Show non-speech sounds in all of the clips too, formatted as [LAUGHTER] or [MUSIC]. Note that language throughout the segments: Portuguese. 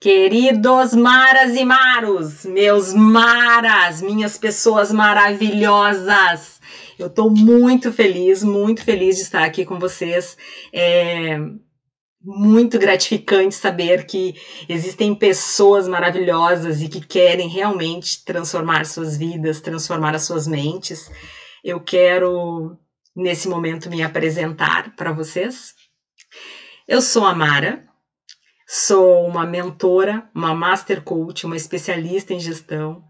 Queridos maras e maros, meus maras, minhas pessoas maravilhosas, eu estou muito feliz, muito feliz de estar aqui com vocês. É muito gratificante saber que existem pessoas maravilhosas e que querem realmente transformar suas vidas, transformar as suas mentes. Eu quero, nesse momento, me apresentar para vocês. Eu sou a Mara, Sou uma mentora, uma master coach, uma especialista em gestão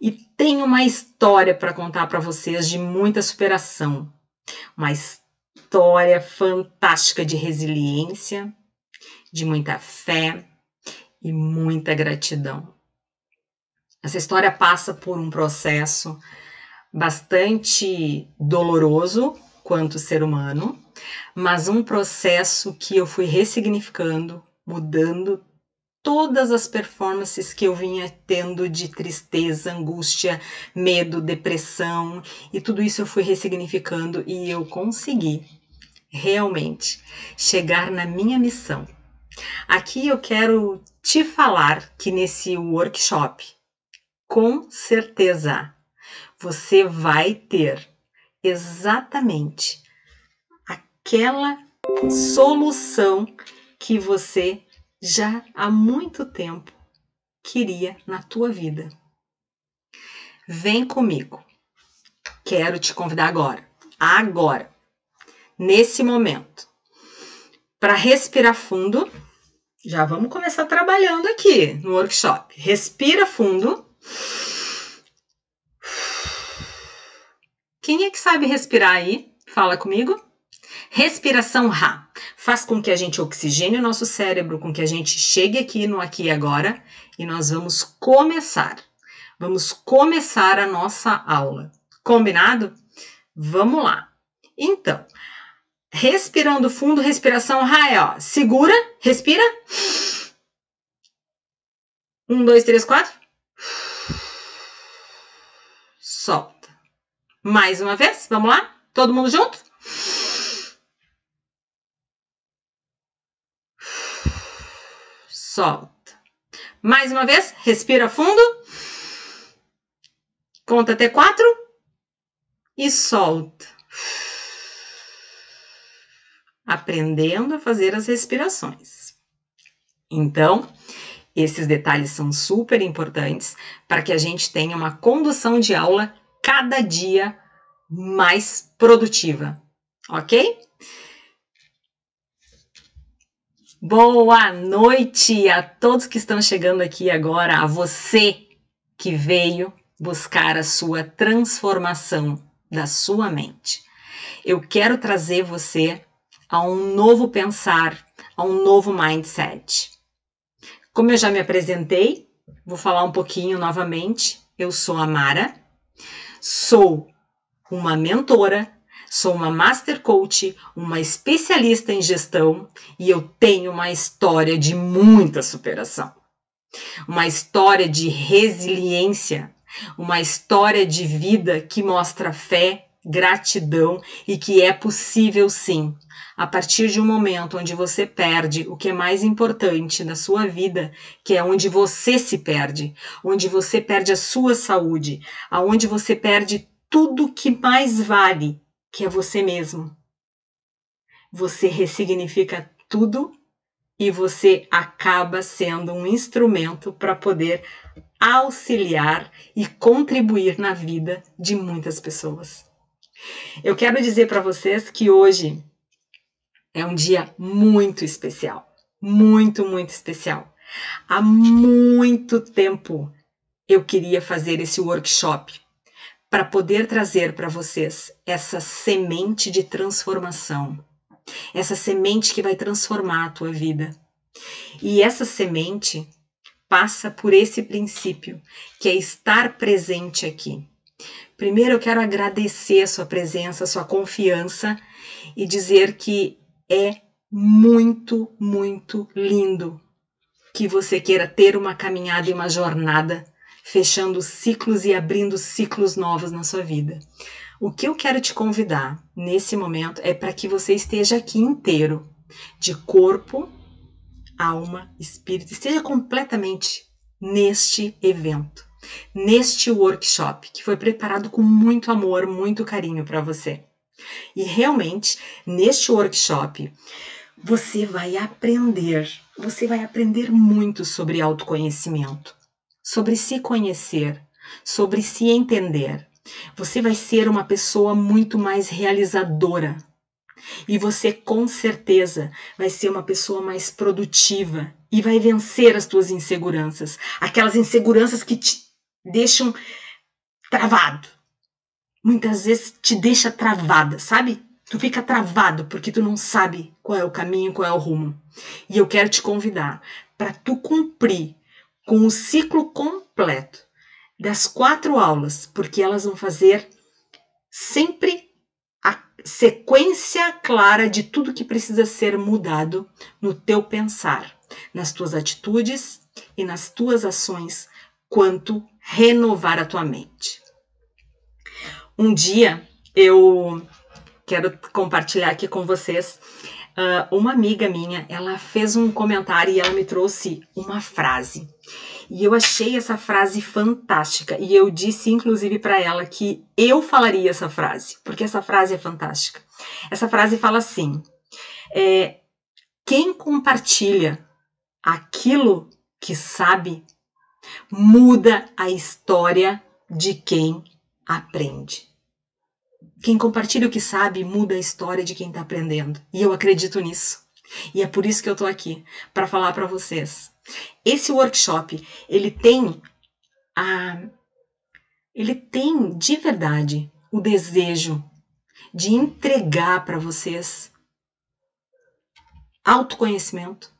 e tenho uma história para contar para vocês de muita superação. Uma história fantástica de resiliência, de muita fé e muita gratidão. Essa história passa por um processo bastante doloroso quanto ser humano, mas um processo que eu fui ressignificando mudando todas as performances que eu vinha tendo de tristeza, angústia, medo, depressão e tudo isso eu fui ressignificando e eu consegui realmente chegar na minha missão. Aqui eu quero te falar que nesse workshop, com certeza, você vai ter exatamente aquela solução que você já há muito tempo queria na tua vida. Vem comigo. Quero te convidar agora, agora, nesse momento, para respirar fundo. Já vamos começar trabalhando aqui no workshop. Respira fundo. Quem é que sabe respirar aí? Fala comigo. Respiração Ra faz com que a gente oxigene o nosso cérebro, com que a gente chegue aqui no aqui e agora e nós vamos começar. Vamos começar a nossa aula. Combinado? Vamos lá. Então, respirando fundo, respiração Ra é, ó. Segura, respira. Um, dois, três, quatro. Solta. Mais uma vez, vamos lá? Todo mundo junto? Solta. Mais uma vez, respira fundo. Conta até quatro e solta. Aprendendo a fazer as respirações. Então, esses detalhes são super importantes para que a gente tenha uma condução de aula cada dia mais produtiva, ok? Boa noite a todos que estão chegando aqui agora, a você que veio buscar a sua transformação da sua mente. Eu quero trazer você a um novo pensar, a um novo mindset. Como eu já me apresentei, vou falar um pouquinho novamente. Eu sou a Mara, sou uma mentora Sou uma Master Coach, uma especialista em gestão e eu tenho uma história de muita superação. Uma história de resiliência, uma história de vida que mostra fé, gratidão e que é possível sim. A partir de um momento onde você perde o que é mais importante na sua vida, que é onde você se perde, onde você perde a sua saúde, aonde você perde tudo que mais vale, que é você mesmo. Você ressignifica tudo e você acaba sendo um instrumento para poder auxiliar e contribuir na vida de muitas pessoas. Eu quero dizer para vocês que hoje é um dia muito especial, muito, muito especial. Há muito tempo eu queria fazer esse workshop para poder trazer para vocês essa semente de transformação, essa semente que vai transformar a tua vida. E essa semente passa por esse princípio, que é estar presente aqui. Primeiro eu quero agradecer a sua presença, a sua confiança e dizer que é muito, muito lindo que você queira ter uma caminhada e uma jornada fechando ciclos e abrindo ciclos novos na sua vida. O que eu quero te convidar nesse momento é para que você esteja aqui inteiro, de corpo, alma, espírito, esteja completamente neste evento, neste workshop que foi preparado com muito amor, muito carinho para você. E realmente, neste workshop, você vai aprender, você vai aprender muito sobre autoconhecimento, sobre se conhecer, sobre se entender. Você vai ser uma pessoa muito mais realizadora. E você com certeza vai ser uma pessoa mais produtiva e vai vencer as tuas inseguranças, aquelas inseguranças que te deixam travado. Muitas vezes te deixa travada, sabe? Tu fica travado porque tu não sabe qual é o caminho, qual é o rumo. E eu quero te convidar para tu cumprir com o ciclo completo das quatro aulas, porque elas vão fazer sempre a sequência clara de tudo que precisa ser mudado no teu pensar, nas tuas atitudes e nas tuas ações quanto renovar a tua mente. Um dia eu quero compartilhar aqui com vocês uh, uma amiga minha, ela fez um comentário e ela me trouxe uma frase. E eu achei essa frase fantástica. E eu disse, inclusive, para ela que eu falaria essa frase, porque essa frase é fantástica. Essa frase fala assim: é, quem compartilha aquilo que sabe muda a história de quem aprende. Quem compartilha o que sabe muda a história de quem está aprendendo. E eu acredito nisso. E é por isso que eu estou aqui para falar para vocês esse workshop, ele tem a ele tem de verdade o desejo de entregar para vocês autoconhecimento,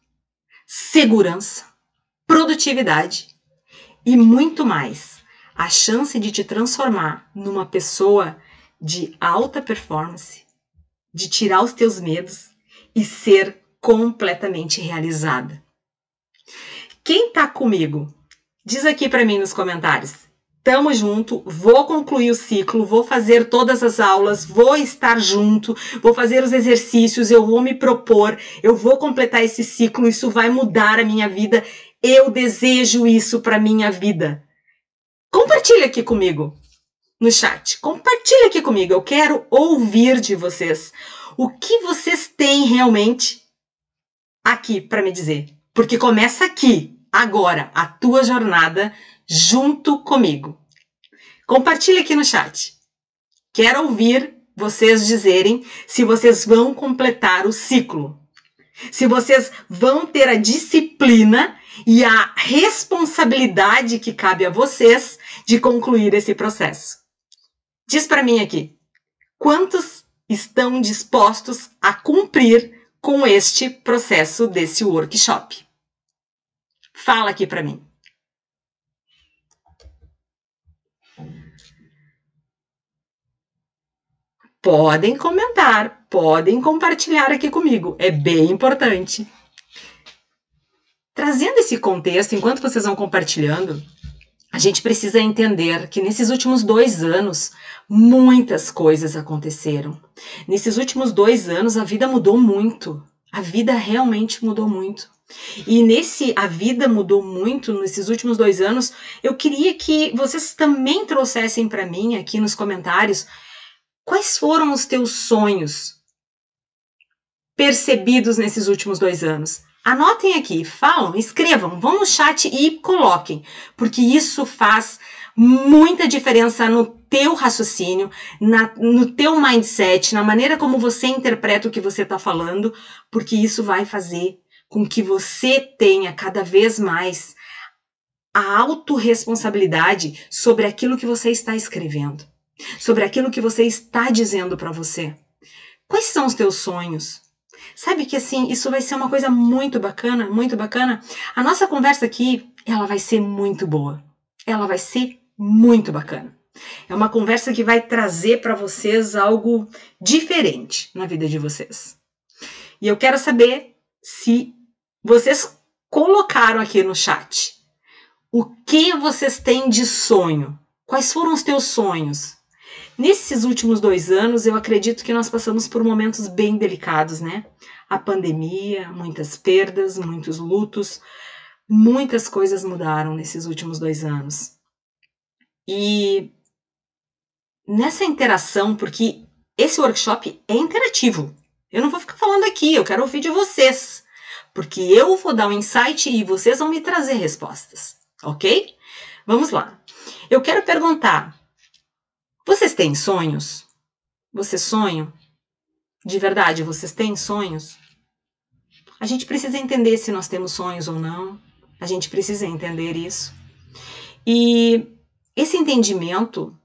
segurança, produtividade e muito mais. A chance de te transformar numa pessoa de alta performance, de tirar os teus medos e ser completamente realizada. Quem tá comigo? Diz aqui para mim nos comentários. Tamo junto, vou concluir o ciclo, vou fazer todas as aulas, vou estar junto, vou fazer os exercícios, eu vou me propor, eu vou completar esse ciclo, isso vai mudar a minha vida. Eu desejo isso para minha vida. Compartilha aqui comigo no chat. Compartilha aqui comigo. Eu quero ouvir de vocês o que vocês têm realmente aqui para me dizer. Porque começa aqui, agora, a tua jornada junto comigo. Compartilhe aqui no chat. Quero ouvir vocês dizerem se vocês vão completar o ciclo. Se vocês vão ter a disciplina e a responsabilidade que cabe a vocês de concluir esse processo. Diz para mim aqui, quantos estão dispostos a cumprir com este processo desse workshop? Fala aqui para mim. Podem comentar, podem compartilhar aqui comigo, é bem importante. Trazendo esse contexto, enquanto vocês vão compartilhando, gente precisa entender que nesses últimos dois anos muitas coisas aconteceram. Nesses últimos dois anos a vida mudou muito. A vida realmente mudou muito. E nesse A Vida Mudou Muito, nesses últimos dois anos, eu queria que vocês também trouxessem para mim aqui nos comentários quais foram os teus sonhos percebidos nesses últimos dois anos. Anotem aqui, falam, escrevam, vão no chat e coloquem, porque isso faz muita diferença no teu raciocínio, na, no teu mindset, na maneira como você interpreta o que você está falando, porque isso vai fazer com que você tenha cada vez mais a autorresponsabilidade sobre aquilo que você está escrevendo, sobre aquilo que você está dizendo para você. Quais são os teus sonhos? Sabe que assim, isso vai ser uma coisa muito bacana, muito bacana. A nossa conversa aqui, ela vai ser muito boa. Ela vai ser muito bacana. É uma conversa que vai trazer para vocês algo diferente na vida de vocês. E eu quero saber se vocês colocaram aqui no chat. O que vocês têm de sonho? Quais foram os teus sonhos? Nesses últimos dois anos, eu acredito que nós passamos por momentos bem delicados, né? a pandemia, muitas perdas, muitos lutos, muitas coisas mudaram nesses últimos dois anos. E nessa interação, porque esse workshop é interativo, eu não vou ficar falando aqui, eu quero ouvir de vocês, porque eu vou dar um insight e vocês vão me trazer respostas, ok? Vamos lá. Eu quero perguntar: vocês têm sonhos? Vocês sonham? De verdade, vocês têm sonhos? A gente precisa entender se nós temos sonhos ou não. A gente precisa entender isso. E esse entendimento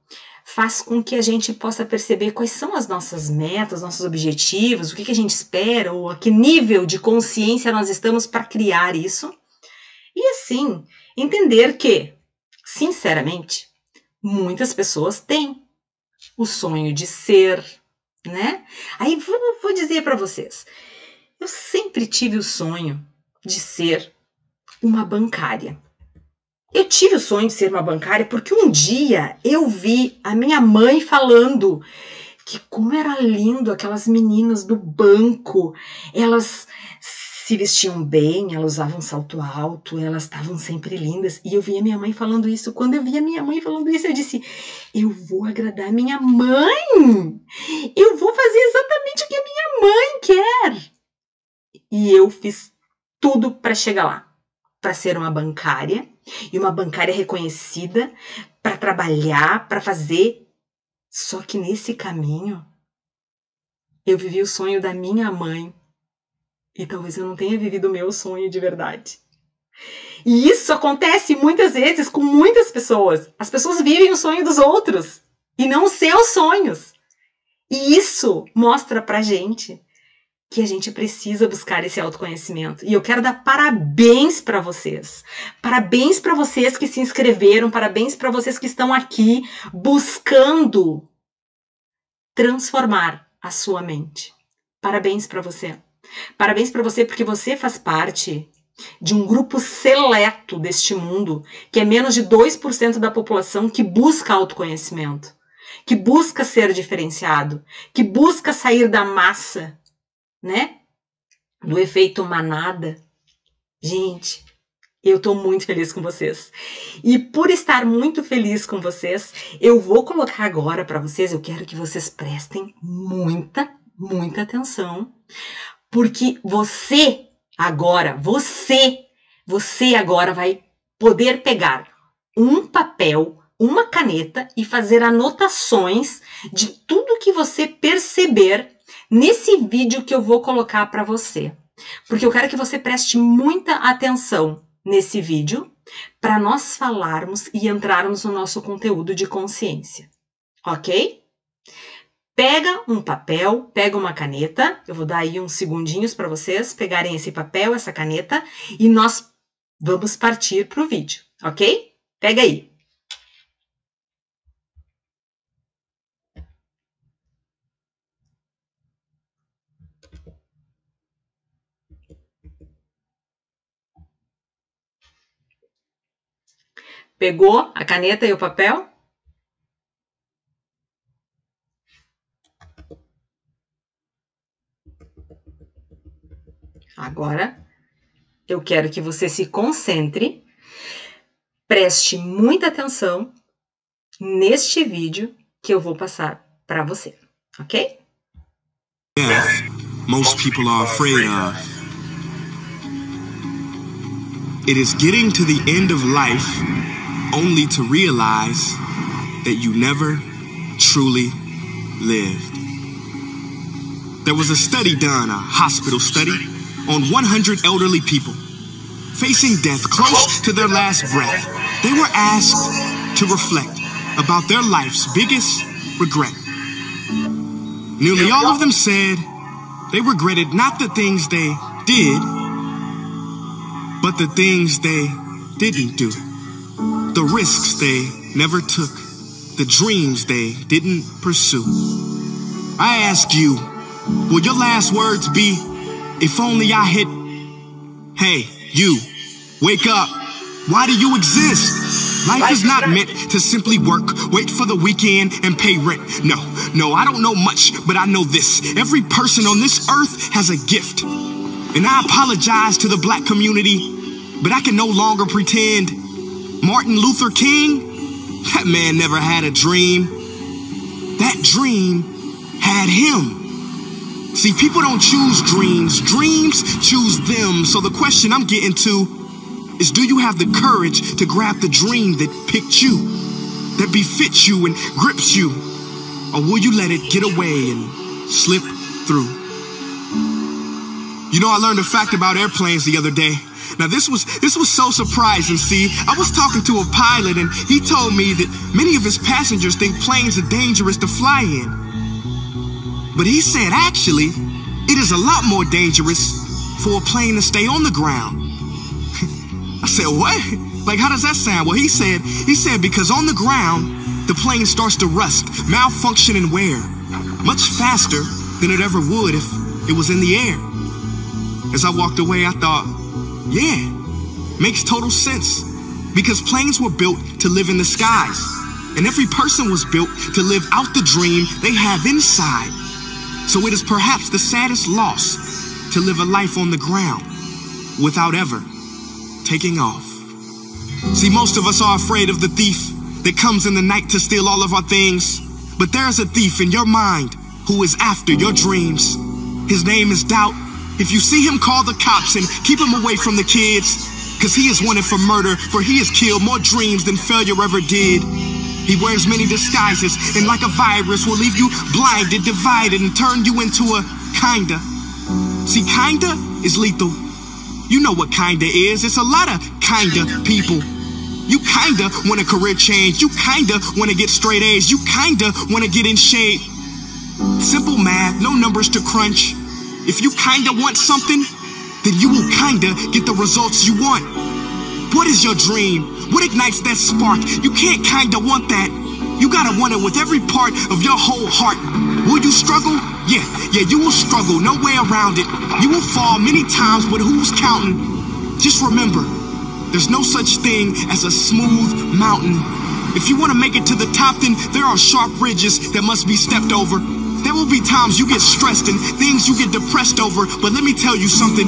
faz com que a gente possa perceber quais são as nossas metas, nossos objetivos, o que, que a gente espera, ou a que nível de consciência nós estamos para criar isso. E assim, entender que, sinceramente, muitas pessoas têm o sonho de ser, né? Aí vou, vou dizer para vocês, eu sempre tive o sonho de ser uma bancária. Eu tive o sonho de ser uma bancária porque um dia eu vi a minha mãe falando que como era lindo aquelas meninas do banco, elas se vestiam bem, elas usavam salto alto, elas estavam sempre lindas. E eu via minha mãe falando isso. Quando eu via minha mãe falando isso, eu disse: Eu vou agradar minha mãe! Eu vou fazer exatamente o que a minha mãe quer! E eu fiz tudo para chegar lá para ser uma bancária e uma bancária reconhecida, para trabalhar, para fazer. Só que nesse caminho, eu vivi o sonho da minha mãe e talvez eu não tenha vivido o meu sonho de verdade. E isso acontece muitas vezes com muitas pessoas. As pessoas vivem o sonho dos outros e não os seus sonhos. E isso mostra pra gente que a gente precisa buscar esse autoconhecimento. E eu quero dar parabéns para vocês. Parabéns para vocês que se inscreveram, parabéns para vocês que estão aqui buscando transformar a sua mente. Parabéns para você. Parabéns para você porque você faz parte de um grupo seleto deste mundo, que é menos de 2% da população que busca autoconhecimento, que busca ser diferenciado, que busca sair da massa, né? Do efeito manada. Gente, eu tô muito feliz com vocês. E por estar muito feliz com vocês, eu vou colocar agora para vocês, eu quero que vocês prestem muita, muita atenção, porque você agora, você, você agora vai poder pegar um papel, uma caneta e fazer anotações de tudo que você perceber nesse vídeo que eu vou colocar para você. Porque eu quero que você preste muita atenção nesse vídeo para nós falarmos e entrarmos no nosso conteúdo de consciência. OK? Pega um papel, pega uma caneta, eu vou dar aí uns segundinhos para vocês pegarem esse papel, essa caneta, e nós vamos partir para o vídeo, ok? Pega aí. Pegou a caneta e o papel? Agora, eu quero que você se concentre, preste muita atenção neste vídeo que eu vou passar para você, ok? Death, most people are afraid of. It is getting to the end of life only to realize that you never truly lived. There was a study done, a hospital study on 100 elderly people facing death close to their last breath. They were asked to reflect about their life's biggest regret. Nearly all of them said they regretted not the things they did, but the things they didn't do. The risks they never took, the dreams they didn't pursue. I ask you, will your last words be, if only I hit. Hey, you, wake up. Why do you exist? Life is not meant to simply work, wait for the weekend, and pay rent. No, no, I don't know much, but I know this. Every person on this earth has a gift. And I apologize to the black community, but I can no longer pretend. Martin Luther King, that man never had a dream. That dream had him. See, people don't choose dreams. Dreams choose them. So the question I'm getting to is do you have the courage to grab the dream that picked you, that befits you and grips you? Or will you let it get away and slip through? You know, I learned a fact about airplanes the other day. Now this was this was so surprising. See, I was talking to a pilot and he told me that many of his passengers think planes are dangerous to fly in. But he said actually, it is a lot more dangerous for a plane to stay on the ground. [LAUGHS] I said, what? Like, how does that sound? Well, he said, he said, because on the ground, the plane starts to rust, malfunction, and wear much faster than it ever would if it was in the air. As I walked away, I thought, yeah, makes total sense. Because planes were built to live in the skies, and every person was built to live out the dream they have inside. So it is perhaps the saddest loss to live a life on the ground without ever taking off. See, most of us are afraid of the thief that comes in the night to steal all of our things. But there's a thief in your mind who is after your dreams. His name is Doubt. If you see him, call the cops and keep him away from the kids. Cause he is wanted for murder, for he has killed more dreams than failure ever did. He wears many disguises, and like a virus, will leave you blinded, divided, and turn you into a kinda. See, kinda is lethal. You know what kinda is. It's a lot of kinda people. You kinda want a career change. You kinda want to get straight A's. You kinda want to get in shape. Simple math, no numbers to crunch. If you kinda want something, then you will kinda get the results you want. What is your dream? What ignites that spark? You can't kinda want that. You gotta want it with every part of your whole heart. Will you struggle? Yeah, yeah, you will struggle, no way around it. You will fall many times, but who's counting? Just remember, there's no such thing as a smooth mountain. If you want to make it to the top, then there are sharp ridges that must be stepped over. There will be times you get stressed and things you get depressed over, but let me tell you something.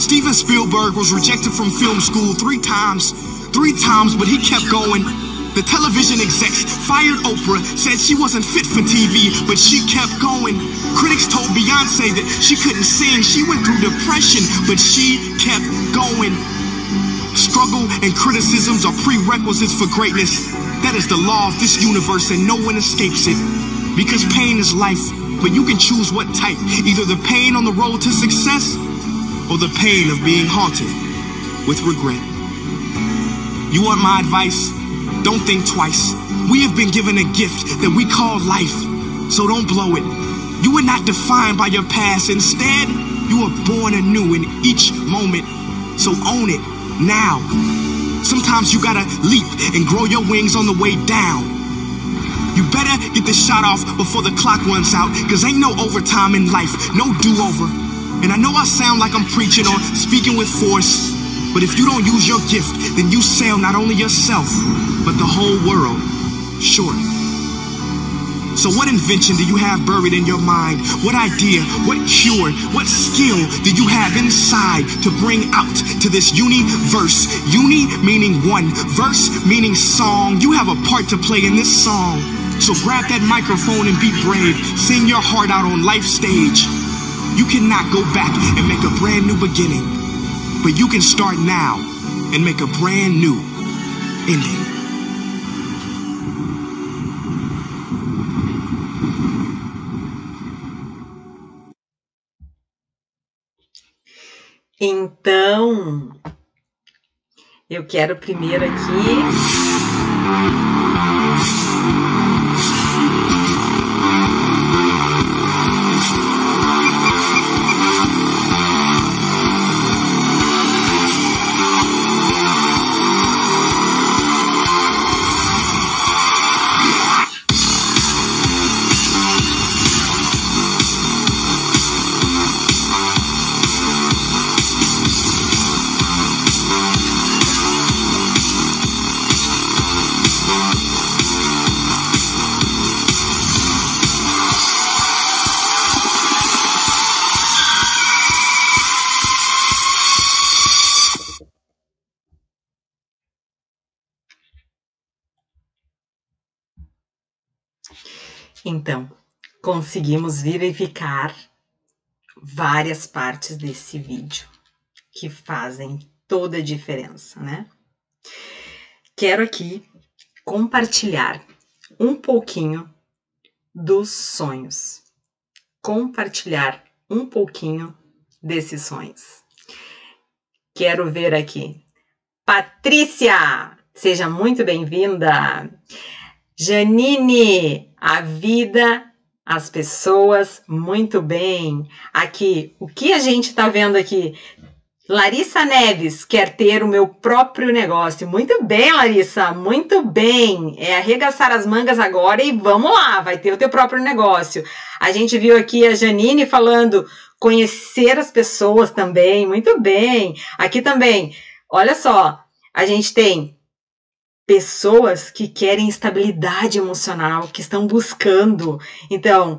Steven Spielberg was rejected from film school three times. Three times, but he kept going. The television execs fired Oprah, said she wasn't fit for TV, but she kept going. Critics told Beyonce that she couldn't sing. She went through depression, but she kept going. Struggle and criticisms are prerequisites for greatness. That is the law of this universe, and no one escapes it. Because pain is life, but you can choose what type. Either the pain on the road to success, or the pain of being haunted with regret. You want my advice? Don't think twice. We have been given a gift that we call life, so don't blow it. You are not defined by your past. Instead, you are born anew in each moment. So own it now. Sometimes you gotta leap and grow your wings on the way down. You better get this shot off before the clock runs out, cause ain't no overtime in life, no do-over. And I know I sound like I'm preaching or speaking with force, but if you don't use your gift, then you sell not only yourself, but the whole world short. So what invention do you have buried in your mind? What idea, what cure, what skill do you have inside to bring out to this universe? Uni meaning one, verse meaning song. You have a part to play in this song. So grab that microphone and be brave. Sing your heart out on life stage. You cannot go back and make a brand new beginning. But you can start now and make a brand new ending. Então, eu quero primeiro aqui Então, conseguimos verificar várias partes desse vídeo que fazem toda a diferença, né? Quero aqui compartilhar um pouquinho dos sonhos. Compartilhar um pouquinho desses sonhos. Quero ver aqui. Patrícia, seja muito bem-vinda. Janine, a vida, as pessoas, muito bem. Aqui, o que a gente está vendo aqui? Larissa Neves quer ter o meu próprio negócio. Muito bem, Larissa, muito bem. É arregaçar as mangas agora e vamos lá, vai ter o teu próprio negócio. A gente viu aqui a Janine falando conhecer as pessoas também, muito bem. Aqui também, olha só, a gente tem pessoas que querem estabilidade emocional, que estão buscando. Então,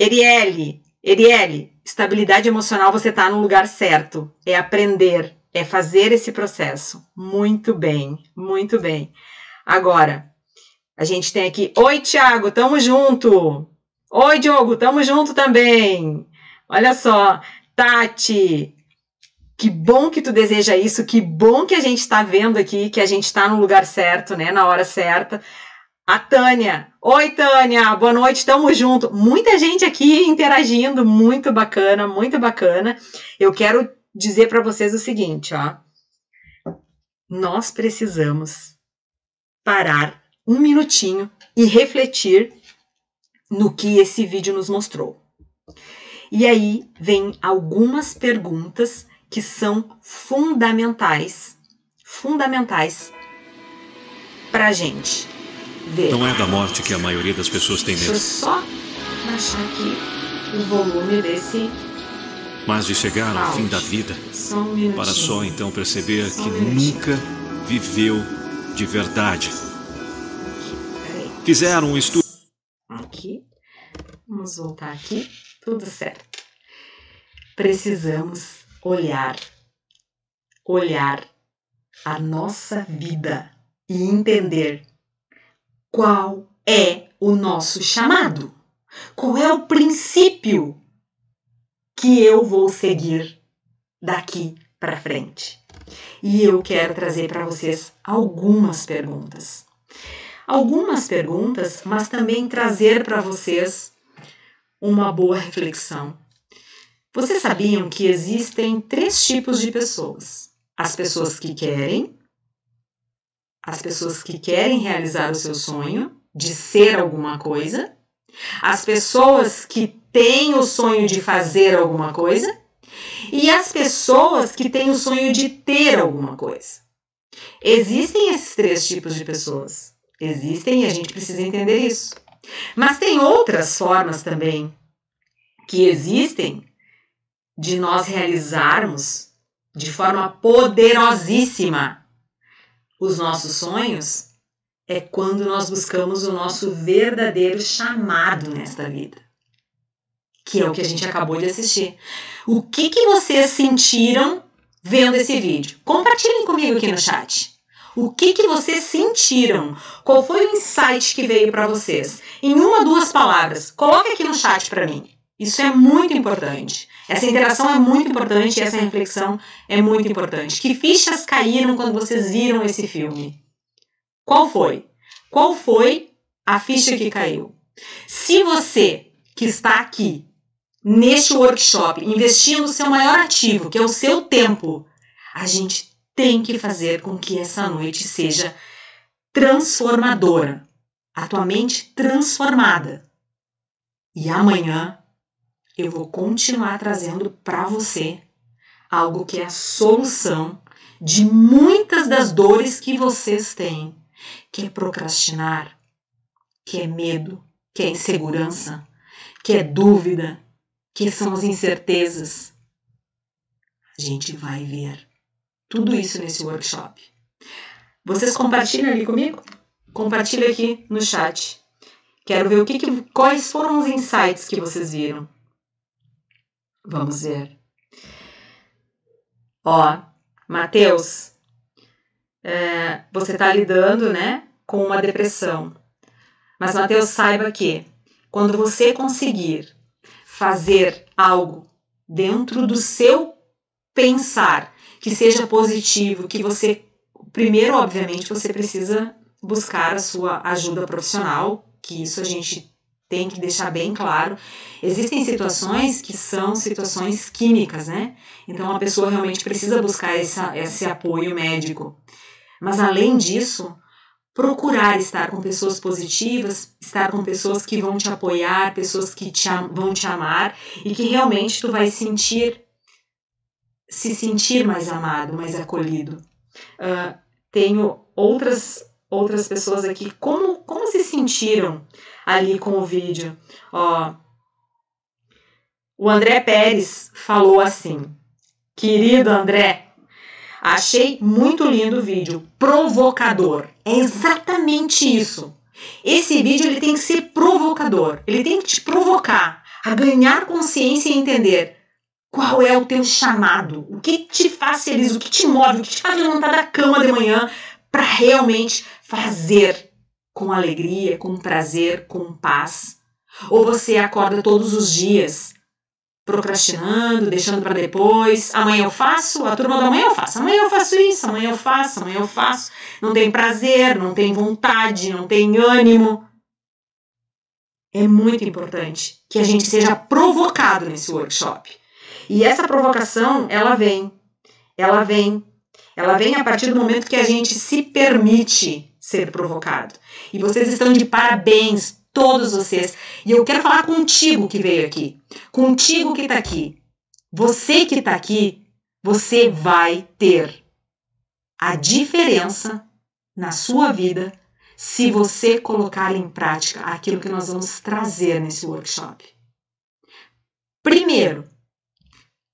Erielle, Erielle, estabilidade emocional, você está no lugar certo. É aprender, é fazer esse processo. Muito bem, muito bem. Agora, a gente tem aqui. Oi, Tiago, tamo junto. Oi, Diogo, tamo junto também. Olha só, Tati, que bom que tu deseja isso, que bom que a gente está vendo aqui, que a gente está no lugar certo, né, na hora certa. A Tânia. Oi, Tânia. Boa noite, tamo junto. Muita gente aqui interagindo, muito bacana, muito bacana. Eu quero dizer para vocês o seguinte, ó. Nós precisamos parar um minutinho e refletir no que esse vídeo nos mostrou. E aí vem algumas perguntas que são fundamentais, fundamentais para gente ver. Não é da morte que a maioria das pessoas tem medo. Deixa eu só baixar aqui o volume desse. Mas de chegar ao fim da vida, Só um para só então perceber Só que um minutinho. nunca viveu de verdade. Fizeram um estudo. Aqui. Vamos voltar aqui. Tudo certo. Precisamos olhar, olhar a nossa vida e entender qual é o nosso chamado. Qual é o princípio que eu vou seguir daqui para frente? E eu quero trazer para vocês algumas perguntas algumas perguntas, mas também trazer para vocês uma boa reflexão. Vocês sabiam que existem três tipos de pessoas: as pessoas que querem, as pessoas que querem realizar o seu sonho de ser alguma coisa, as pessoas que têm o sonho de fazer alguma coisa e as pessoas que têm o sonho de ter alguma coisa. Existem esses três tipos de pessoas. Existem e a gente precisa entender isso. Mas tem outras formas também que existem de nós realizarmos de forma poderosíssima os nossos sonhos é quando nós buscamos o nosso verdadeiro chamado nesta vida. Que é o que a gente acabou de assistir. O que, que vocês sentiram vendo esse vídeo? Compartilhem comigo aqui no chat. O que, que vocês sentiram? Qual foi o insight que veio para vocês? Em uma, duas palavras. Coloque aqui no chat para mim. Isso é muito importante. Essa interação é muito importante e essa reflexão é muito importante. Que fichas caíram quando vocês viram esse filme? Qual foi? Qual foi a ficha que caiu? Se você que está aqui neste workshop investindo o seu maior ativo, que é o seu tempo, a gente tem que fazer com que essa noite seja transformadora. A tua mente transformada. E amanhã eu vou continuar trazendo para você algo que é a solução de muitas das dores que vocês têm, que é procrastinar, que é medo, que é insegurança, que é dúvida, que são as incertezas. A gente vai ver tudo isso nesse workshop. Vocês compartilham ali comigo? Compartilha aqui no chat. Quero ver o que, que quais foram os insights que vocês viram. Vamos ver. Ó, Matheus, é, você está lidando, né, com uma depressão. Mas Matheus, saiba que quando você conseguir fazer algo dentro do seu pensar que seja positivo, que você primeiro, obviamente, você precisa buscar a sua ajuda profissional, que isso a gente tem que deixar bem claro. Existem situações que são situações químicas, né? Então a pessoa realmente precisa buscar essa, esse apoio médico. Mas além disso, procurar estar com pessoas positivas, estar com pessoas que vão te apoiar, pessoas que te, vão te amar e que realmente tu vai sentir se sentir mais amado, mais acolhido. Uh, tenho outras outras pessoas aqui como como se sentiram ali com o vídeo. Ó, o André Pérez falou assim: Querido André, achei muito lindo o vídeo, provocador. É exatamente isso. Esse vídeo ele tem que ser provocador, ele tem que te provocar a ganhar consciência e entender qual é o teu chamado, o que te faz feliz, o que te move, o que te faz levantar da cama de manhã para realmente fazer com alegria, com prazer, com paz. Ou você acorda todos os dias procrastinando, deixando para depois. Amanhã eu faço, a turma da amanhã eu faço. Amanhã eu faço isso, amanhã eu faço, amanhã eu faço. Não tem prazer, não tem vontade, não tem ânimo. É muito importante que a gente seja provocado nesse workshop. E essa provocação, ela vem. Ela vem. Ela vem a partir do momento que a gente se permite ser provocado. E vocês estão de parabéns todos vocês. E eu quero falar contigo que veio aqui, contigo que está aqui. Você que está aqui, você vai ter a diferença na sua vida se você colocar em prática aquilo que nós vamos trazer nesse workshop. Primeiro,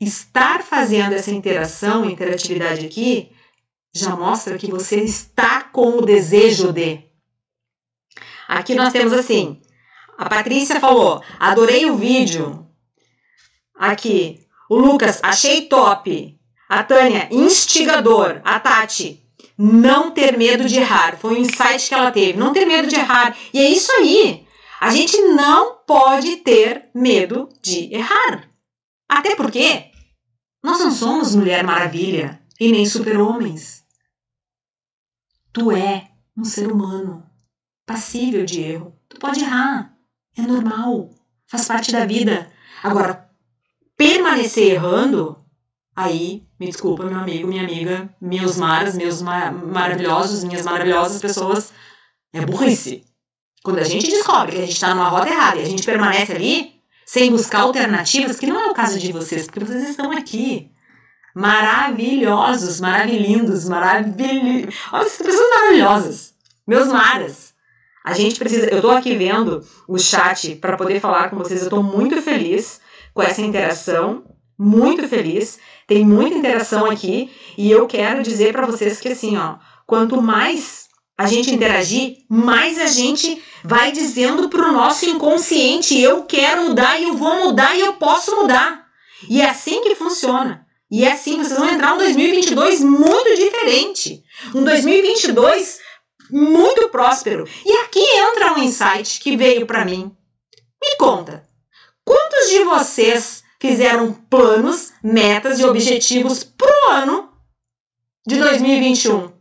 estar fazendo essa interação, interatividade aqui, já mostra que você está com o desejo de. Aqui nós temos assim, a Patrícia falou, adorei o vídeo. Aqui, o Lucas, achei top. A Tânia, instigador. A Tati, não ter medo de errar. Foi um insight que ela teve. Não ter medo de errar. E é isso aí. A gente não pode ter medo de errar. Até porque nós não somos Mulher Maravilha e nem super-homens. Tu é um ser humano passível de erro. Tu pode errar. É normal. Faz parte da vida. Agora, permanecer errando, aí, me desculpa, meu amigo, minha amiga, meus maras, meus ma maravilhosos, minhas maravilhosas pessoas, é burrice. Quando a gente descobre que a gente está numa rota errada e a gente permanece ali, sem buscar alternativas, que não é o caso de vocês, porque vocês estão aqui. Maravilhosos, maravilhindos, maravilhosos. Olha, pessoas maravilhosas. Meus maras. A gente precisa. Eu estou aqui vendo o chat para poder falar com vocês. Eu estou muito feliz com essa interação, muito feliz. Tem muita interação aqui e eu quero dizer para vocês que assim, ó, quanto mais a gente interagir, mais a gente vai dizendo para o nosso inconsciente: eu quero mudar e eu vou mudar e eu posso mudar. E é assim que funciona. E é assim, vocês vão entrar um 2022 muito diferente. Um 2022 muito próspero. E aqui entra um insight que veio para mim. Me conta, quantos de vocês fizeram planos, metas e objetivos pro ano de 2021?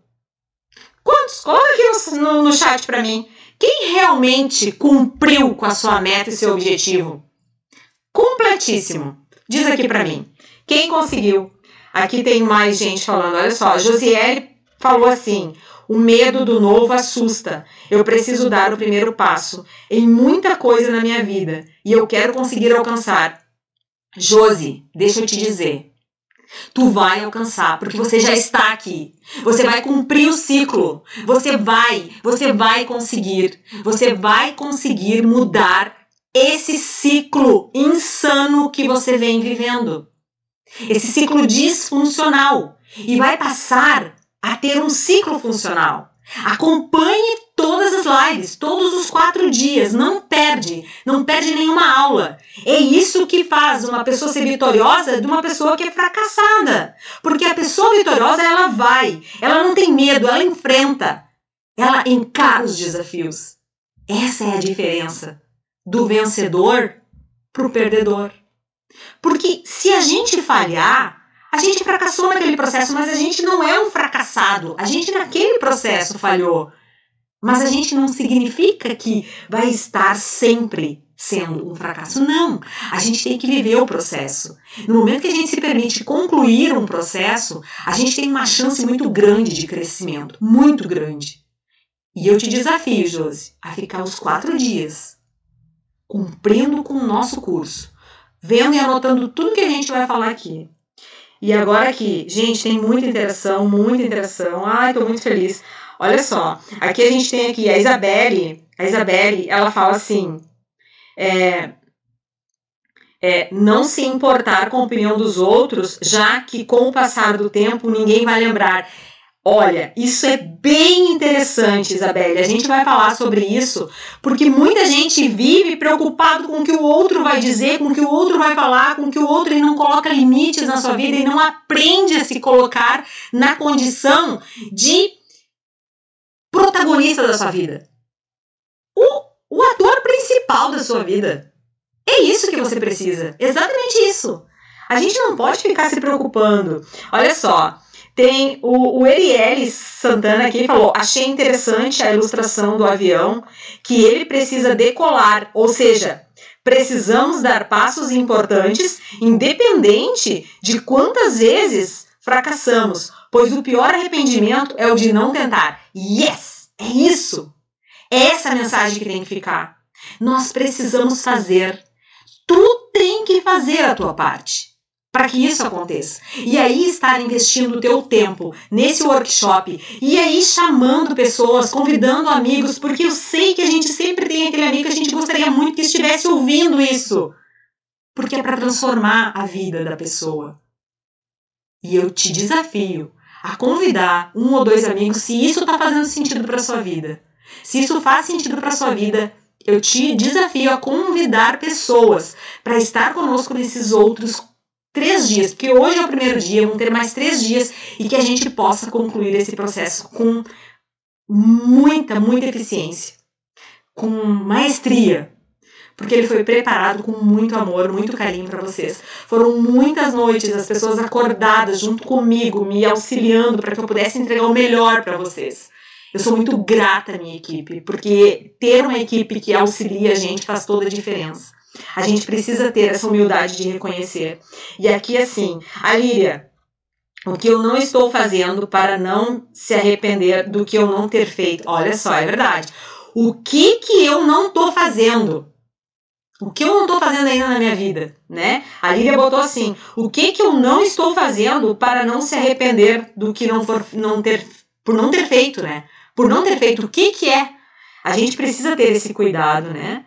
Quantos? Coloca aqui no, no, no chat para mim. Quem realmente cumpriu com a sua meta e seu objetivo? Completíssimo. Diz aqui para mim. Quem conseguiu? Aqui tem mais gente falando. Olha só, Josiele falou assim: o medo do novo assusta. Eu preciso dar o primeiro passo em muita coisa na minha vida e eu quero conseguir alcançar. Josi, deixa eu te dizer. Tu vai alcançar, porque você já está aqui. Você vai cumprir o ciclo. Você vai, você vai conseguir. Você vai conseguir mudar esse ciclo insano que você vem vivendo. Esse ciclo disfuncional. E vai passar a ter um ciclo funcional. Acompanhe todas as lives, todos os quatro dias, não perde, não perde nenhuma aula. É isso que faz uma pessoa ser vitoriosa de uma pessoa que é fracassada. Porque a pessoa vitoriosa, ela vai, ela não tem medo, ela enfrenta, ela encara os desafios. Essa é a diferença do vencedor para o perdedor. Porque se a gente falhar, a gente fracassou naquele processo, mas a gente não é um fracassado. A gente naquele processo falhou. Mas a gente não significa que vai estar sempre sendo um fracasso. Não, a gente tem que viver o processo. No momento que a gente se permite concluir um processo, a gente tem uma chance muito grande de crescimento, muito grande. E eu te desafio, Josi, a ficar os quatro dias cumprindo com o nosso curso, vendo e anotando tudo que a gente vai falar aqui. E agora aqui, gente, tem muita interação, muita interação. Ai, tô muito feliz. Olha só, aqui a gente tem aqui a Isabelle. A Isabelle, ela fala assim: é, é, não se importar com a opinião dos outros, já que com o passar do tempo ninguém vai lembrar. Olha, isso é bem interessante, Isabelle. A gente vai falar sobre isso, porque muita gente vive preocupado com o que o outro vai dizer, com o que o outro vai falar, com o que o outro e não coloca limites na sua vida e não aprende a se colocar na condição de protagonista da sua vida. O o ator principal da sua vida. É isso que você precisa. Exatamente isso. A gente não pode ficar se preocupando. Olha só, tem o, o Erieles Santana aqui falou: achei interessante a ilustração do avião, que ele precisa decolar, ou seja, precisamos dar passos importantes, independente de quantas vezes fracassamos, pois o pior arrependimento é o de não tentar. Yes! É isso! Essa é a mensagem que tem que ficar. Nós precisamos fazer. Tu tem que fazer a tua parte para que isso aconteça. E aí estar investindo o teu tempo nesse workshop e aí chamando pessoas, convidando amigos, porque eu sei que a gente sempre tem aquele amigo que a gente gostaria muito que estivesse ouvindo isso. Porque é para transformar a vida da pessoa. E eu te desafio a convidar um ou dois amigos se isso está fazendo sentido para sua vida. Se isso faz sentido para sua vida, eu te desafio a convidar pessoas para estar conosco nesses outros três dias, porque hoje é o primeiro dia, vão ter mais três dias e que a gente possa concluir esse processo com muita, muita eficiência, com maestria, porque ele foi preparado com muito amor, muito carinho para vocês. Foram muitas noites as pessoas acordadas junto comigo, me auxiliando para que eu pudesse entregar o melhor para vocês. Eu sou muito grata à minha equipe, porque ter uma equipe que auxilia a gente faz toda a diferença. A gente precisa ter essa humildade de reconhecer. E aqui, assim, a Líria, o que eu não estou fazendo para não se arrepender do que eu não ter feito. Olha só, é verdade. O que que eu não estou fazendo? O que eu não estou fazendo ainda na minha vida, né? A Lília botou assim: o que que eu não estou fazendo para não se arrepender do que não for não ter por não ter feito, né? por não ter feito o que, que é. A gente precisa ter esse cuidado, né?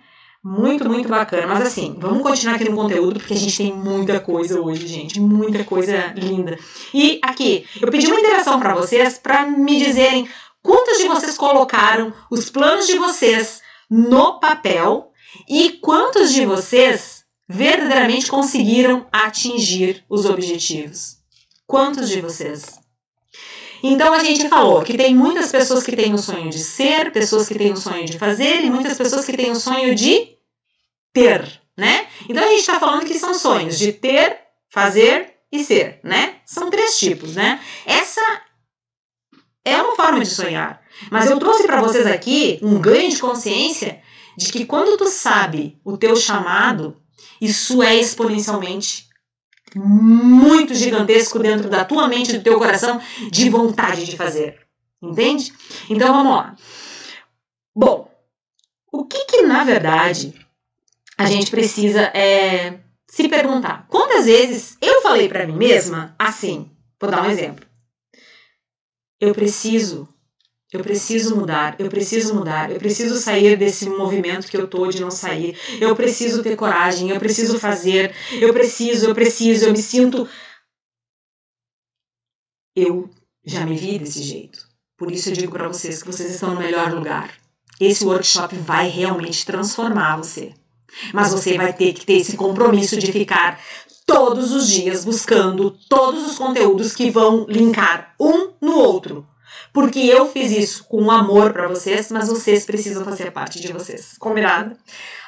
Muito, muito bacana. Mas assim, vamos continuar aqui no conteúdo, porque a gente tem muita coisa hoje, gente. Muita coisa linda. E aqui, eu pedi uma interação para vocês para me dizerem quantos de vocês colocaram os planos de vocês no papel e quantos de vocês verdadeiramente conseguiram atingir os objetivos. Quantos de vocês? Então a gente falou que tem muitas pessoas que têm o sonho de ser, pessoas que têm o sonho de fazer e muitas pessoas que têm o sonho de ter, né? Então a gente está falando que são sonhos de ter, fazer e ser, né? São três tipos, né? Essa é uma forma de sonhar. Mas eu trouxe para vocês aqui um ganho de consciência de que quando tu sabe o teu chamado, isso é exponencialmente muito gigantesco dentro da tua mente e do teu coração de vontade de fazer. Entende? Então vamos lá. Bom, o que que na verdade a gente precisa é, se perguntar? Quantas vezes eu falei para mim mesma assim? Vou dar um exemplo. Eu preciso eu preciso mudar, eu preciso mudar, eu preciso sair desse movimento que eu tô de não sair. Eu preciso ter coragem, eu preciso fazer, eu preciso, eu preciso, eu me sinto. Eu já me vi desse jeito. Por isso eu digo para vocês que vocês estão no melhor lugar. Esse workshop vai realmente transformar você. Mas você vai ter que ter esse compromisso de ficar todos os dias buscando todos os conteúdos que vão linkar um no outro porque eu fiz isso com amor para vocês, mas vocês precisam fazer parte de vocês. Combinado?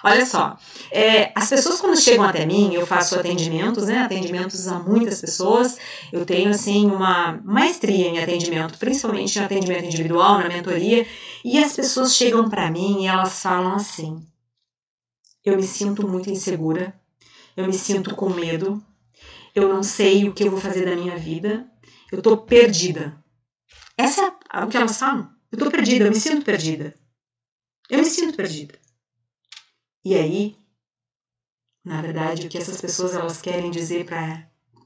Olha só, é, as pessoas quando chegam até mim, eu faço atendimentos, né? Atendimentos a muitas pessoas. Eu tenho assim uma maestria em atendimento, principalmente em atendimento individual, na mentoria, e as pessoas chegam para mim e elas falam assim: eu me sinto muito insegura, eu me sinto com medo, eu não sei o que eu vou fazer da minha vida, eu tô perdida. Essa é o que elas falam. Eu tô perdida, eu me sinto perdida. Eu me sinto perdida. E aí, na verdade, o que essas pessoas elas querem dizer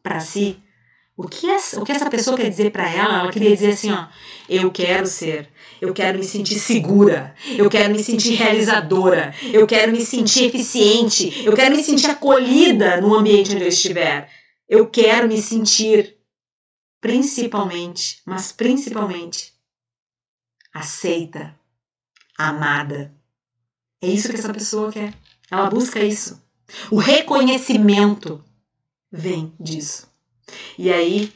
para si, o que, essa, o que essa pessoa quer dizer para ela, ela queria dizer assim, ó, eu quero ser, eu quero me sentir segura, eu quero me sentir realizadora, eu quero me sentir eficiente, eu quero me sentir acolhida no ambiente onde eu estiver. Eu quero me sentir principalmente, mas principalmente aceita, amada. É isso que essa pessoa quer. Ela busca isso. O reconhecimento vem disso. E aí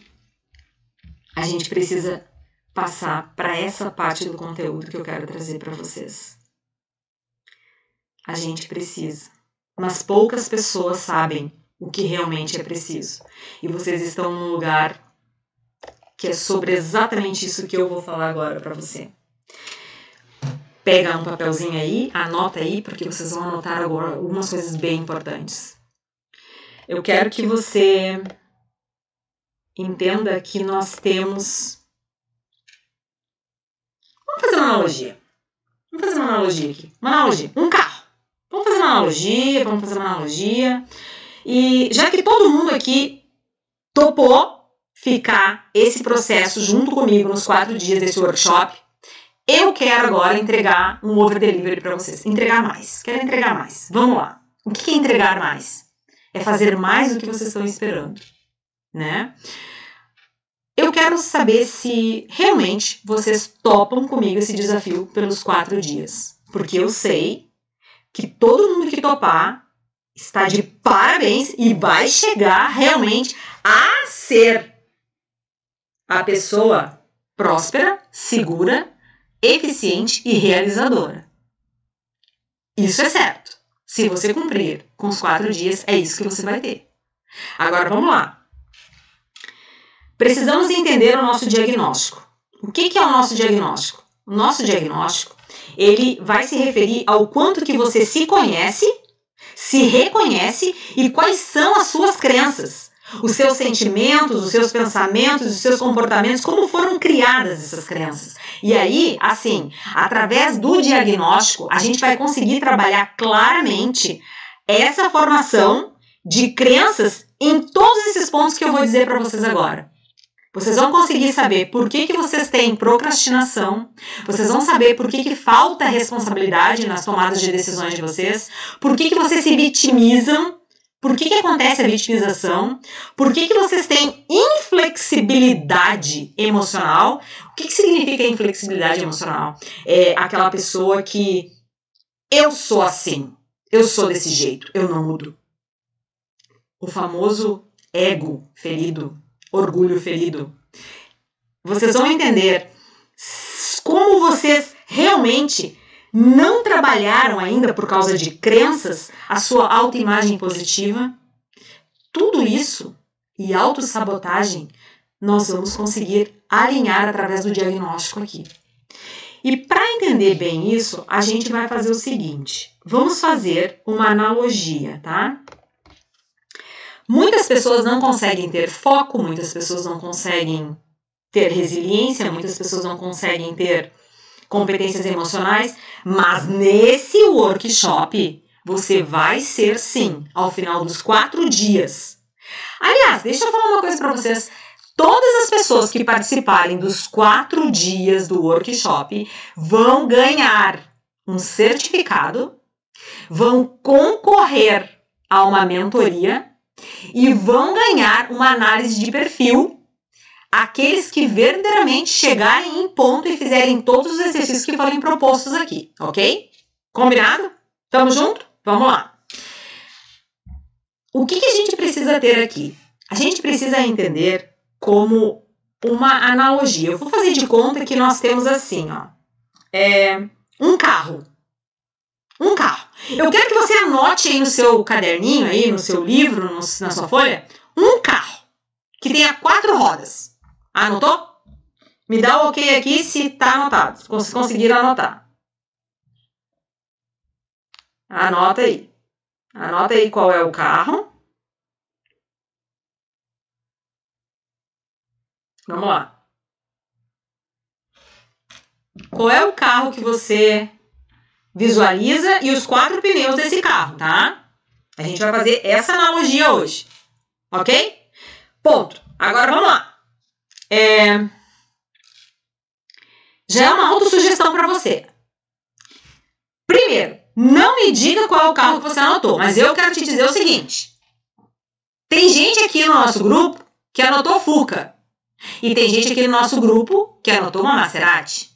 a gente precisa passar para essa parte do conteúdo que eu quero trazer para vocês. A gente precisa, mas poucas pessoas sabem o que realmente é preciso. E vocês estão num lugar que é sobre exatamente isso que eu vou falar agora para você. Pega um papelzinho aí, anota aí, porque vocês vão anotar agora algumas coisas bem importantes. Eu quero que você entenda que nós temos. Vamos fazer uma analogia. Vamos fazer uma analogia aqui. Uma analogia. Um carro. Vamos fazer uma analogia, vamos fazer uma analogia. E já que todo mundo aqui topou ficar esse processo junto comigo nos quatro dias desse workshop, eu quero agora entregar um over delivery para vocês. Entregar mais. Quero entregar mais. Vamos lá. O que é entregar mais? É fazer mais do que vocês estão esperando, né? Eu quero saber se realmente vocês topam comigo esse desafio pelos quatro dias. Porque eu sei que todo mundo que topar está de parabéns e vai chegar realmente a ser a pessoa próspera, segura, eficiente e realizadora. Isso é certo. Se você cumprir com os quatro dias, é isso que você vai ter. Agora vamos lá. Precisamos entender o nosso diagnóstico. O que, que é o nosso diagnóstico? O nosso diagnóstico ele vai se referir ao quanto que você se conhece, se reconhece e quais são as suas crenças os seus sentimentos, os seus pensamentos, os seus comportamentos, como foram criadas essas crenças. E aí, assim, através do diagnóstico, a gente vai conseguir trabalhar claramente essa formação de crenças em todos esses pontos que eu vou dizer para vocês agora. Vocês vão conseguir saber por que, que vocês têm procrastinação, vocês vão saber por que, que falta responsabilidade nas tomadas de decisões de vocês, por que, que vocês se vitimizam por que, que acontece a vitimização? Por que, que vocês têm inflexibilidade emocional? O que, que significa inflexibilidade emocional? É aquela pessoa que eu sou assim, eu sou desse jeito, eu não mudo. O famoso ego ferido, orgulho ferido. Vocês vão entender como vocês realmente não trabalharam ainda por causa de crenças a sua autoimagem positiva, tudo isso e autossabotagem nós vamos conseguir alinhar através do diagnóstico aqui. E para entender bem isso, a gente vai fazer o seguinte: vamos fazer uma analogia, tá? Muitas pessoas não conseguem ter foco, muitas pessoas não conseguem ter resiliência, muitas pessoas não conseguem ter competências emocionais, mas nesse workshop você vai ser sim, ao final dos quatro dias. Aliás, deixa eu falar uma coisa para vocês. Todas as pessoas que participarem dos quatro dias do workshop vão ganhar um certificado, vão concorrer a uma mentoria e vão ganhar uma análise de perfil aqueles que verdadeiramente chegarem em ponto e fizerem todos os exercícios que forem propostos aqui, ok? Combinado? Tamo junto? Vamos lá. O que, que a gente precisa ter aqui? A gente precisa entender como uma analogia. Eu vou fazer de conta que nós temos assim, ó. É, um carro. Um carro. Eu quero que você anote aí no seu caderninho, aí, no seu livro, no, na sua folha, um carro que tenha quatro rodas. Anotou? Me dá o ok aqui se tá anotado. Se conseguiram anotar. Anota aí. Anota aí qual é o carro. Vamos lá. Qual é o carro que você visualiza e os quatro pneus desse carro, tá? A gente vai fazer essa analogia hoje. Ok? Ponto. Agora vamos lá. É... Já é uma autossugestão para você. Primeiro, não me diga qual é o carro que você anotou, mas eu quero te dizer o seguinte. Tem gente aqui no nosso grupo que anotou Fuca. E tem gente aqui no nosso grupo que anotou uma Maserati.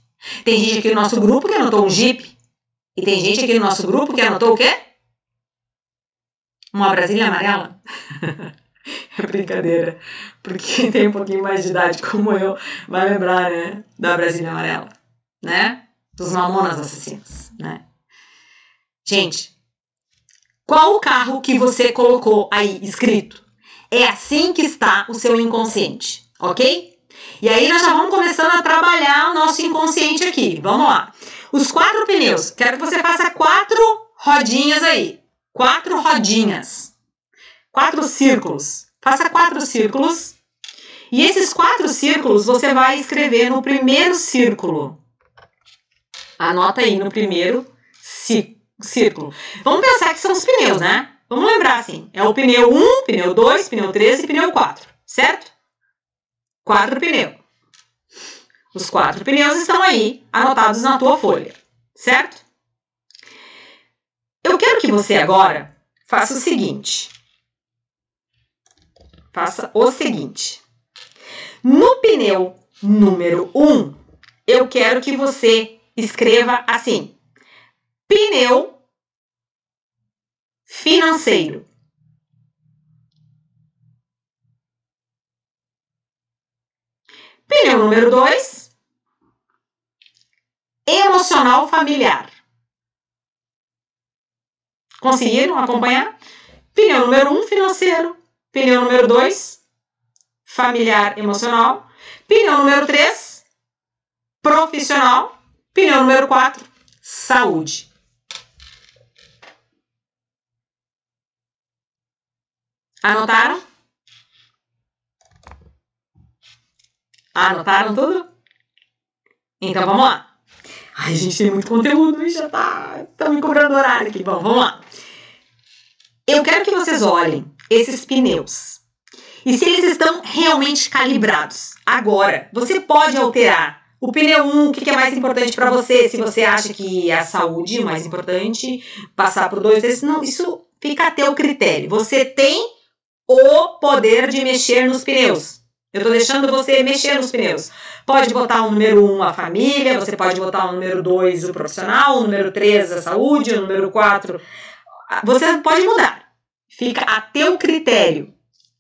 Tem gente aqui no nosso grupo que anotou um Jeep. E tem gente aqui no nosso grupo que anotou o quê? Uma Brasília amarela. é [LAUGHS] brincadeira. Porque quem tem um pouquinho mais de idade, como eu, vai lembrar, né? Da Brasília amarela. Né? Dos mamonas assassinos, né? Gente, qual o carro que você colocou aí escrito? É assim que está o seu inconsciente, ok? E aí nós já vamos começando a trabalhar o nosso inconsciente aqui. Vamos lá. Os quatro pneus. Quero que você faça quatro rodinhas aí. Quatro rodinhas. Quatro círculos. Faça quatro círculos. E esses quatro círculos você vai escrever no primeiro círculo. Anota aí no primeiro círculo. Vamos pensar que são os pneus, né? Vamos lembrar assim. É o pneu 1, pneu 2, pneu 3 e pneu 4. Certo? Quatro pneus. Os quatro pneus estão aí, anotados na tua folha, certo? Eu quero que você agora faça o seguinte. Faça o seguinte. No pneu número 1, um, eu quero que você escreva assim: pneu financeiro. Pneu número 2, emocional familiar. Conseguiram acompanhar? Pneu número 1, um, financeiro. Pneu número 2, familiar emocional. Pneu número 3, profissional. Pneu número 4, saúde. Anotaram? Anotaram tudo? Então vamos lá. Ai, gente, tem muito conteúdo e já tá, tá me cobrando horário aqui. Bom, vamos lá. Eu quero que vocês olhem esses pneus. E se eles estão realmente calibrados. Agora, você pode alterar o pneu 1, o que é mais importante para você? Se você acha que é a saúde é mais importante, passar por dois desses, não, isso fica a teu critério. Você tem o poder de mexer nos pneus. Eu estou deixando você mexer nos pneus. Pode botar o número 1 um, a família, você pode botar o número 2 o profissional, o número 3 a saúde, o número 4. Você pode mudar. Fica a teu critério.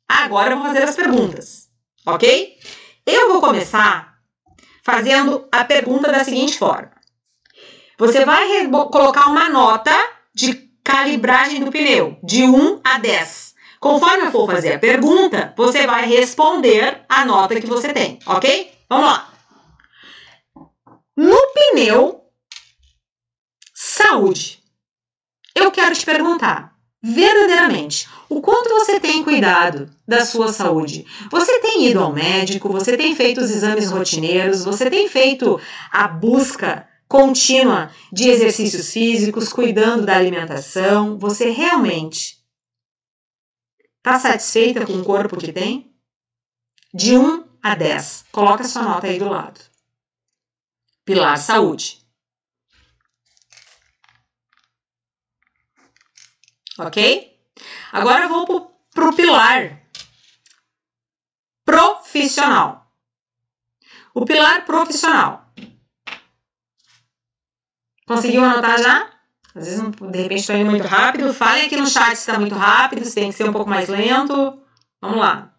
Agora eu vou fazer as perguntas, ok? Eu vou começar fazendo a pergunta da seguinte forma: Você vai colocar uma nota de calibragem do pneu, de 1 a 10. Conforme eu for fazer a pergunta, você vai responder a nota que você tem, ok? Vamos lá. No pneu saúde, eu quero te perguntar, verdadeiramente, o quanto você tem cuidado da sua saúde? Você tem ido ao médico? Você tem feito os exames rotineiros? Você tem feito a busca contínua de exercícios físicos, cuidando da alimentação? Você realmente Está satisfeita com o corpo que tem? De 1 a 10. Coloca sua nota aí do lado. Pilar saúde. Ok? Agora eu vou para o pilar profissional. O pilar profissional. Conseguiu anotar já? Às vezes, de repente, estou indo muito rápido. Falem aqui no chat se está muito rápido, se tem que ser um pouco mais lento. Vamos lá.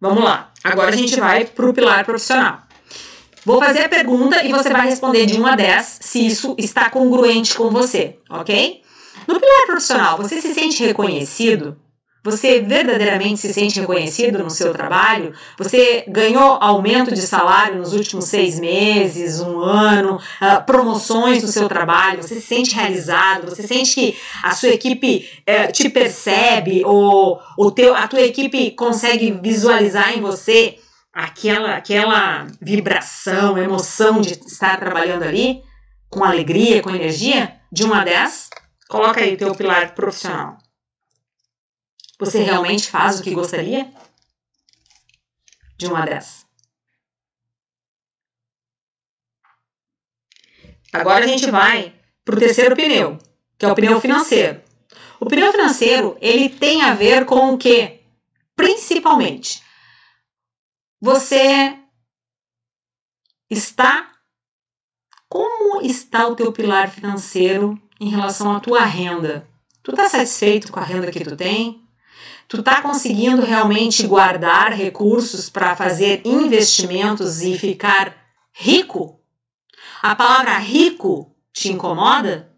Vamos lá. Agora a gente vai para o pilar profissional. Vou fazer a pergunta e você vai responder de 1 a 10 se isso está congruente com você, ok? No pilar profissional, você se sente reconhecido? Você verdadeiramente se sente reconhecido no seu trabalho? Você ganhou aumento de salário nos últimos seis meses, um ano, uh, promoções no seu trabalho? Você se sente realizado? Você sente que a sua equipe uh, te percebe ou o teu, a tua equipe consegue visualizar em você aquela, aquela vibração, emoção de estar trabalhando ali com alegria, com energia? De 1 a 10, coloca aí o teu pilar profissional. Você realmente faz o que gostaria? De 1 a 10. Agora a gente vai para o terceiro pneu, que é o pneu financeiro. O pneu financeiro, ele tem a ver com o que? Principalmente, você está como está o teu pilar financeiro em relação à tua renda? Tu está satisfeito com a renda que tu tem? Tu está conseguindo realmente guardar recursos para fazer investimentos e ficar rico? A palavra rico te incomoda?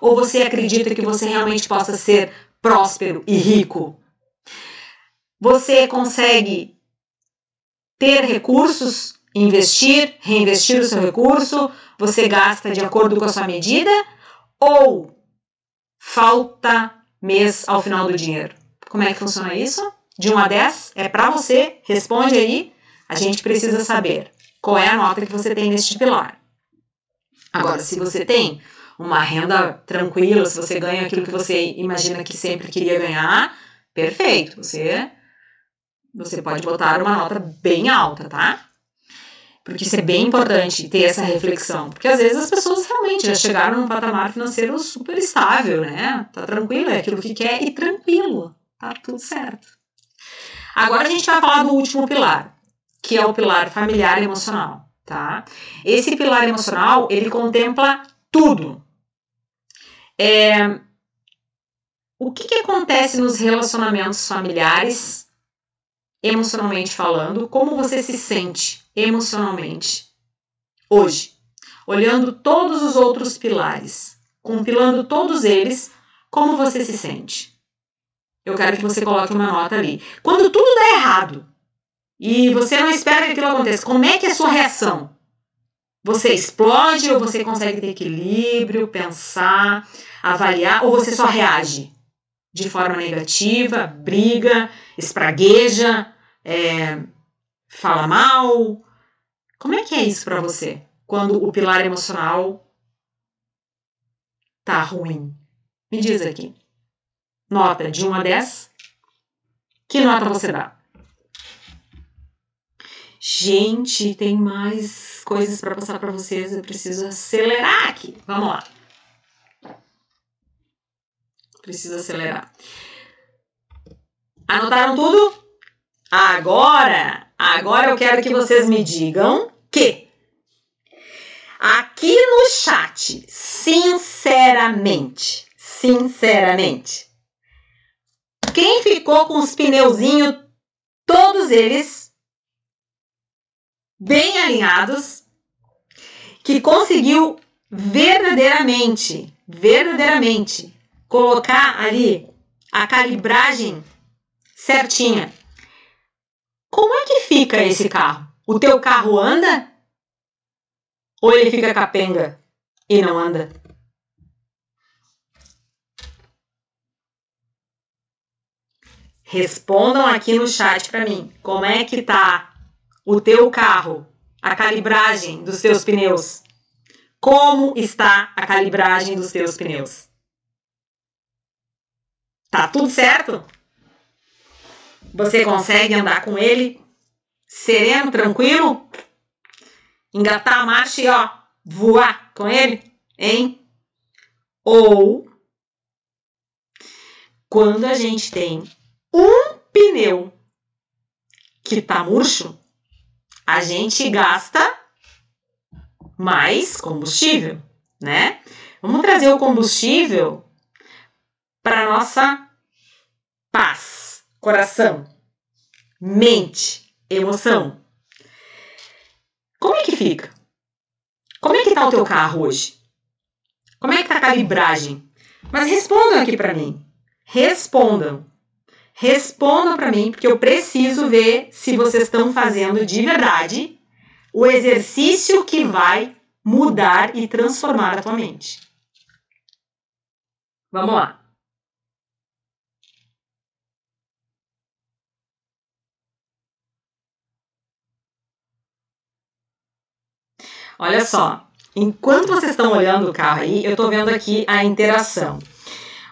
Ou você acredita que você realmente possa ser próspero e rico? Você consegue ter recursos, investir, reinvestir o seu recurso? Você gasta de acordo com a sua medida? Ou falta mês ao final do dinheiro? Como é que funciona isso? De 1 a 10 é para você, responde aí. A gente precisa saber qual é a nota que você tem neste pilar. Agora, se você tem uma renda tranquila, se você ganha aquilo que você imagina que sempre queria ganhar, perfeito. Você você pode botar uma nota bem alta, tá? Porque isso é bem importante ter essa reflexão. Porque às vezes as pessoas realmente já chegaram num patamar financeiro super estável, né? Tá tranquilo, é aquilo que quer e tranquilo. Tá tudo certo. Agora a gente vai falar do último pilar, que é o pilar familiar e emocional, tá? Esse pilar emocional, ele contempla tudo. É, o que, que acontece nos relacionamentos familiares, emocionalmente falando? Como você se sente emocionalmente hoje? Olhando todos os outros pilares, compilando todos eles, como você se sente? eu quero que você coloque uma nota ali. Quando tudo dá errado e você não espera que aquilo aconteça, como é que é a sua reação? Você explode ou você consegue ter equilíbrio, pensar, avaliar, ou você só reage de forma negativa, briga, espragueja, é, fala mal? Como é que é isso para você quando o pilar emocional tá ruim? Me diz aqui. Nota de 1 a 10. Que nota você dá? Gente, tem mais coisas para passar para vocês. Eu preciso acelerar aqui. Vamos lá. Preciso acelerar. Anotaram tudo? Agora, agora eu quero que vocês me digam que aqui no chat, sinceramente, sinceramente, quem ficou com os pneuzinhos, todos eles bem alinhados, que conseguiu verdadeiramente, verdadeiramente colocar ali a calibragem certinha. Como é que fica esse carro? O teu carro anda? Ou ele fica capenga e não anda? Respondam aqui no chat para mim. Como é que tá o teu carro? A calibragem dos teus pneus? Como está a calibragem dos teus pneus? Tá tudo certo? Você consegue andar com ele sereno, tranquilo? Engatar a marcha e ó, voar com ele, hein? Ou quando a gente tem um pneu que tá murcho, a gente gasta mais combustível, né? Vamos trazer o combustível para nossa paz, coração. mente, emoção. Como é que fica? Como é que tá o teu carro hoje? Como é que tá a calibragem? Mas respondam aqui para mim. Respondam. Respondam para mim, porque eu preciso ver se vocês estão fazendo de verdade o exercício que vai mudar e transformar a tua mente. Vamos lá. Olha só, enquanto vocês estão olhando o carro aí, eu estou vendo aqui a interação.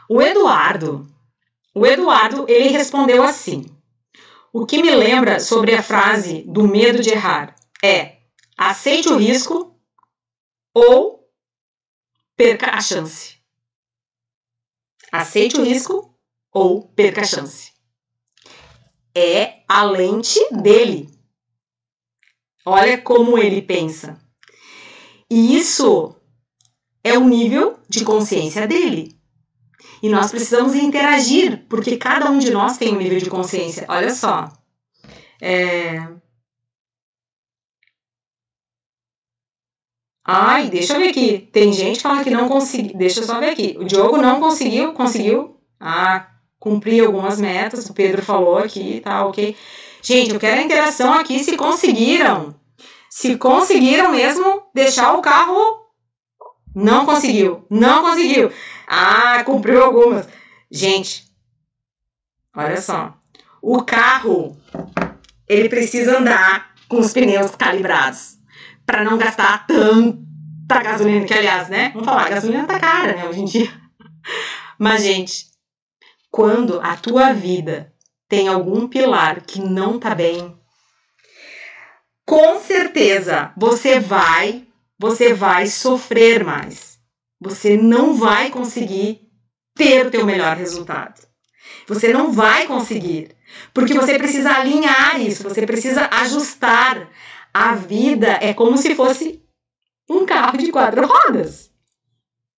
O Eduardo, o Eduardo, ele respondeu assim: O que me lembra sobre a frase do medo de errar é aceite o risco ou perca a chance. Aceite o risco ou perca a chance. É a lente dele. Olha como ele pensa. E isso é o nível de consciência dele. E nós precisamos interagir, porque cada um de nós tem um nível de consciência. Olha só. É... Ai, deixa eu ver aqui. Tem gente que fala que não conseguiu. Deixa eu só ver aqui. O Diogo não conseguiu, conseguiu. Ah, cumprir algumas metas. O Pedro falou aqui, tá ok. Gente, eu quero a interação aqui se conseguiram. Se conseguiram mesmo deixar o carro. Não conseguiu. Não conseguiu. Ah, cumpriu algumas. Gente, olha só. O carro, ele precisa andar com os pneus calibrados para não gastar tanta gasolina, que aliás, né? Vamos falar, a gasolina tá cara, né, hoje em dia. [LAUGHS] Mas, gente, quando a tua vida tem algum pilar que não tá bem, com certeza você vai, você vai sofrer mais. Você não vai conseguir ter o teu melhor resultado. Você não vai conseguir, porque você precisa alinhar isso, você precisa ajustar a vida é como se fosse um carro de quatro rodas,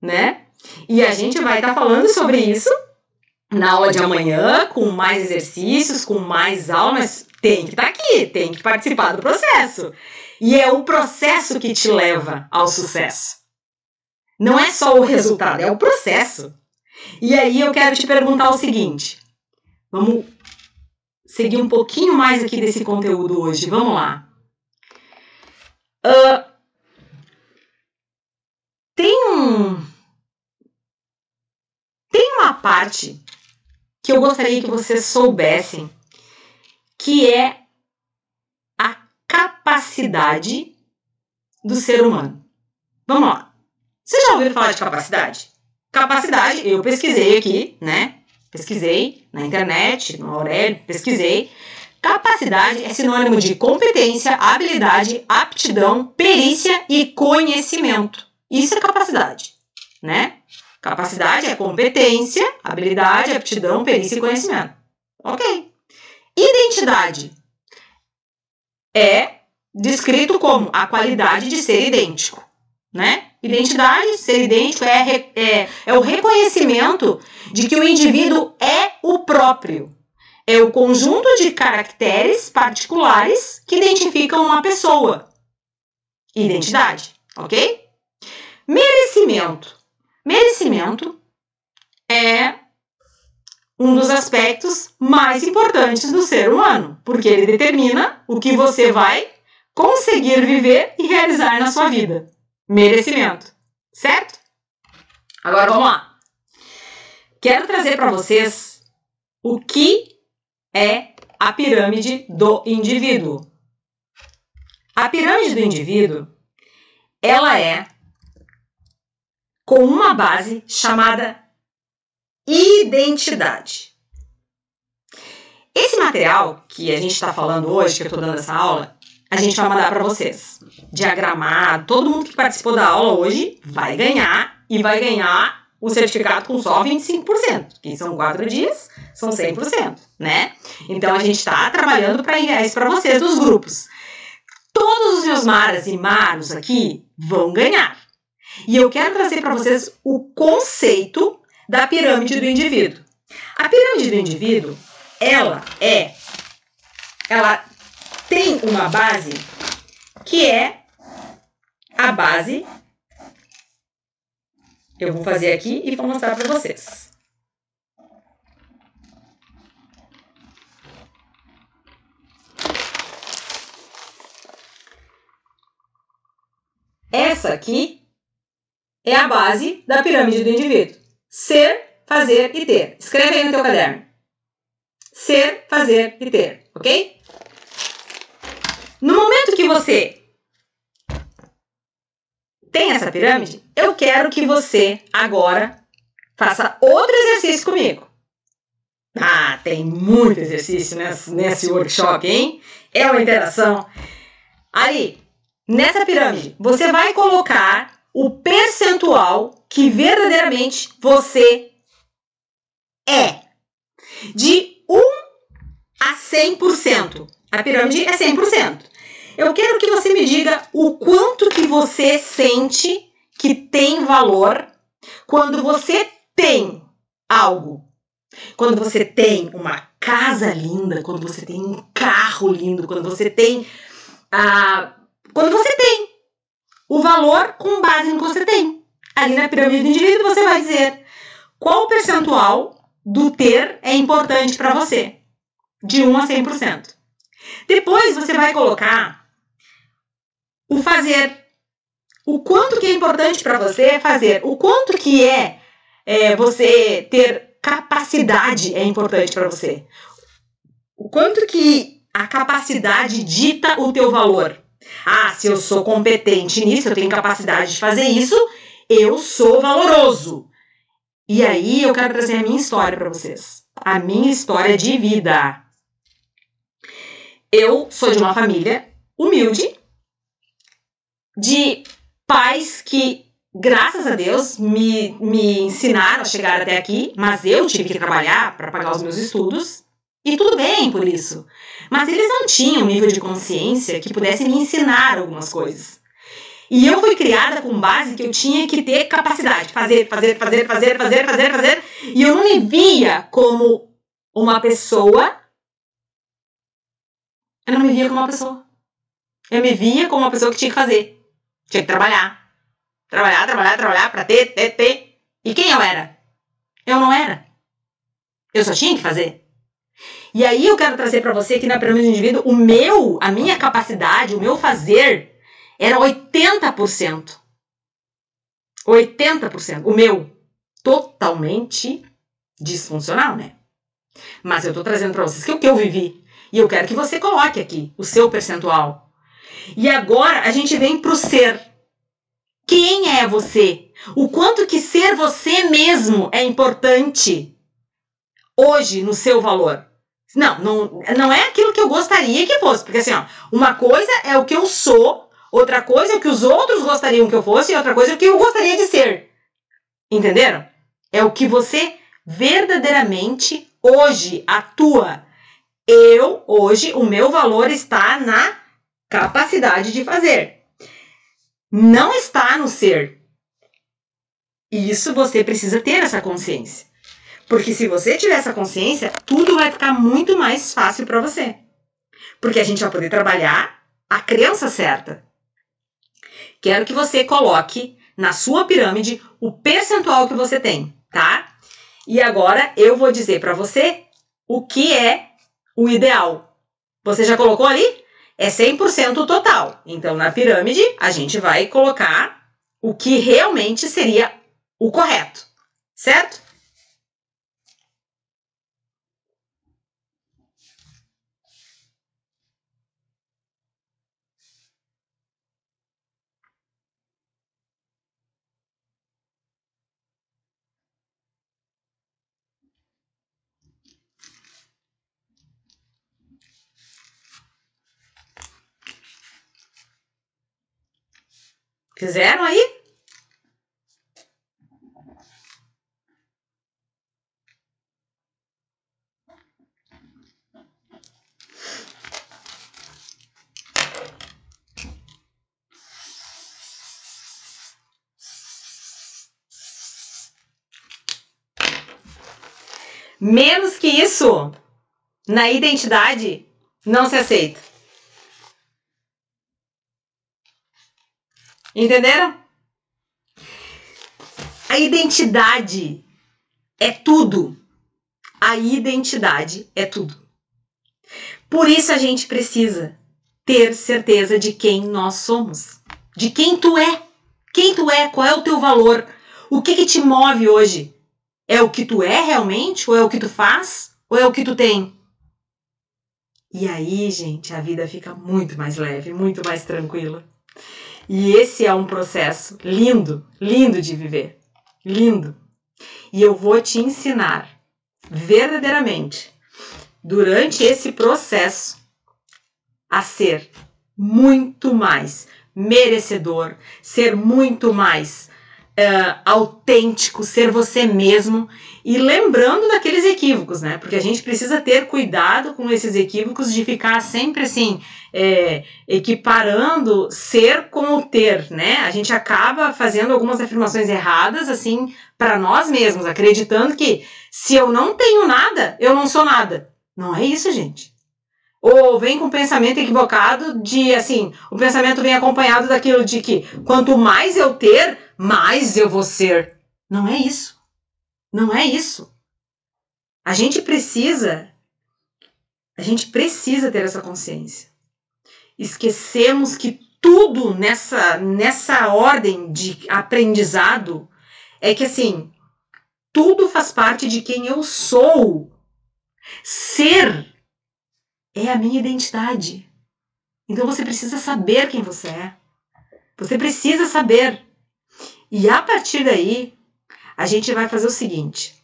né? E a gente vai estar tá falando sobre isso na aula de amanhã, com mais exercícios, com mais aulas. Tem que estar tá aqui, tem que participar do processo. E é o processo que te leva ao sucesso. Não é só o resultado, é o processo. E aí eu quero te perguntar o seguinte: vamos seguir um pouquinho mais aqui desse conteúdo hoje. Vamos lá. Uh, tem um. Tem uma parte que eu gostaria que vocês soubessem que é capacidade do ser humano. Vamos lá. Vocês já ouviram falar de capacidade? Capacidade, eu pesquisei aqui, né? Pesquisei na internet, no Aurélio, pesquisei. Capacidade é sinônimo de competência, habilidade, aptidão, perícia e conhecimento. Isso é capacidade, né? Capacidade é competência, habilidade, aptidão, perícia e conhecimento. Ok. Identidade é descrito como a qualidade de ser idêntico, né? Identidade, ser idêntico, é, é, é o reconhecimento de que o indivíduo é o próprio é o conjunto de caracteres particulares que identificam uma pessoa. Identidade, ok? Merecimento. Merecimento é um dos aspectos mais importantes do ser humano, porque ele determina o que você vai conseguir viver e realizar na sua vida. Merecimento, certo? Agora vamos lá. Quero trazer para vocês o que é a pirâmide do indivíduo. A pirâmide do indivíduo, ela é com uma base chamada identidade. Esse material que a gente está falando hoje, que eu estou dando essa aula, a gente vai mandar para vocês. Diagramado, todo mundo que participou da aula hoje vai ganhar e vai ganhar o certificado com só 25%, que são quatro dias, são 100%, né? Então a gente está trabalhando para enviar isso para vocês dos grupos. Todos os meus maras e maros aqui vão ganhar. E eu quero trazer para vocês o conceito da pirâmide do indivíduo. A pirâmide do indivíduo, ela é ela tem uma base que é a base. Eu vou fazer aqui e vou mostrar para vocês. Essa aqui é a base da pirâmide do indivíduo. Ser, fazer e ter. Escreve aí no teu caderno. Ser, fazer e ter, ok? No momento que você tem essa pirâmide, eu quero que você agora faça outro exercício comigo. Ah, tem muito exercício nesse, nesse workshop, hein? É uma interação. Ali, nessa pirâmide, você vai colocar o percentual que verdadeiramente você é. De 1 a 100%. A pirâmide é 100%. Eu quero que você me diga o quanto que você sente que tem valor quando você tem algo. Quando você tem uma casa linda, quando você tem um carro lindo, quando você tem ah, quando você tem o valor com base no que você tem. Ali na pirâmide do indivíduo você vai dizer qual percentual do ter é importante para você, de 1 a 100%. Depois você vai colocar o fazer. O quanto que é importante para você fazer. O quanto que é, é você ter capacidade é importante para você. O quanto que a capacidade dita o teu valor. Ah, se eu sou competente nisso, eu tenho capacidade de fazer isso, eu sou valoroso. E aí eu quero trazer a minha história para vocês. A minha história de vida. Eu sou de uma família humilde, de pais que, graças a Deus, me, me ensinaram a chegar até aqui, mas eu tive que trabalhar para pagar os meus estudos. E tudo bem por isso. Mas eles não tinham nível de consciência que pudesse me ensinar algumas coisas. E eu fui criada com base que eu tinha que ter capacidade, fazer, fazer, fazer, fazer, fazer, fazer, fazer. E eu não me via como uma pessoa. Eu não me via como uma pessoa. Eu me via como uma pessoa que tinha que fazer. Tinha que trabalhar. Trabalhar, trabalhar, trabalhar para ter, ter, ter. E quem eu era? Eu não era. Eu só tinha que fazer. E aí eu quero trazer para você que na pirâmide do indivíduo, o meu, a minha capacidade, o meu fazer era 80%. 80%. O meu totalmente disfuncional, né? Mas eu tô trazendo para vocês que é o que eu vivi. E eu quero que você coloque aqui o seu percentual. E agora a gente vem pro ser. Quem é você? O quanto que ser você mesmo é importante hoje no seu valor. Não, não, não é aquilo que eu gostaria que fosse, porque assim, ó, uma coisa é o que eu sou, outra coisa é o que os outros gostariam que eu fosse, e outra coisa é o que eu gostaria de ser. Entenderam? É o que você verdadeiramente hoje atua. Eu, hoje, o meu valor está na capacidade de fazer. Não está no ser. Isso você precisa ter essa consciência. Porque se você tiver essa consciência, tudo vai ficar muito mais fácil para você. Porque a gente vai poder trabalhar a crença certa. Quero que você coloque na sua pirâmide o percentual que você tem, tá? E agora eu vou dizer para você o que é o ideal. Você já colocou ali? É 100% total. Então, na pirâmide, a gente vai colocar o que realmente seria o correto, certo? Fizeram aí? Menos que isso, na identidade, Não se aceita. Entenderam? A identidade é tudo. A identidade é tudo. Por isso a gente precisa ter certeza de quem nós somos, de quem tu é. Quem tu é, qual é o teu valor, o que, que te move hoje? É o que tu é realmente? Ou é o que tu faz? Ou é o que tu tem? E aí, gente, a vida fica muito mais leve, muito mais tranquila. E esse é um processo lindo, lindo de viver. Lindo. E eu vou te ensinar verdadeiramente, durante esse processo, a ser muito mais merecedor, ser muito mais uh, autêntico, ser você mesmo e lembrando daqueles equívocos, né? Porque a gente precisa ter cuidado com esses equívocos de ficar sempre assim, é, equiparando ser com o ter, né? A gente acaba fazendo algumas afirmações erradas, assim, para nós mesmos, acreditando que se eu não tenho nada, eu não sou nada. Não é isso, gente. Ou vem com o pensamento equivocado de assim, o pensamento vem acompanhado daquilo de que quanto mais eu ter, mais eu vou ser. Não é isso. Não é isso. A gente precisa a gente precisa ter essa consciência. Esquecemos que tudo nessa nessa ordem de aprendizado é que assim, tudo faz parte de quem eu sou. Ser é a minha identidade. Então você precisa saber quem você é. Você precisa saber. E a partir daí, a gente vai fazer o seguinte: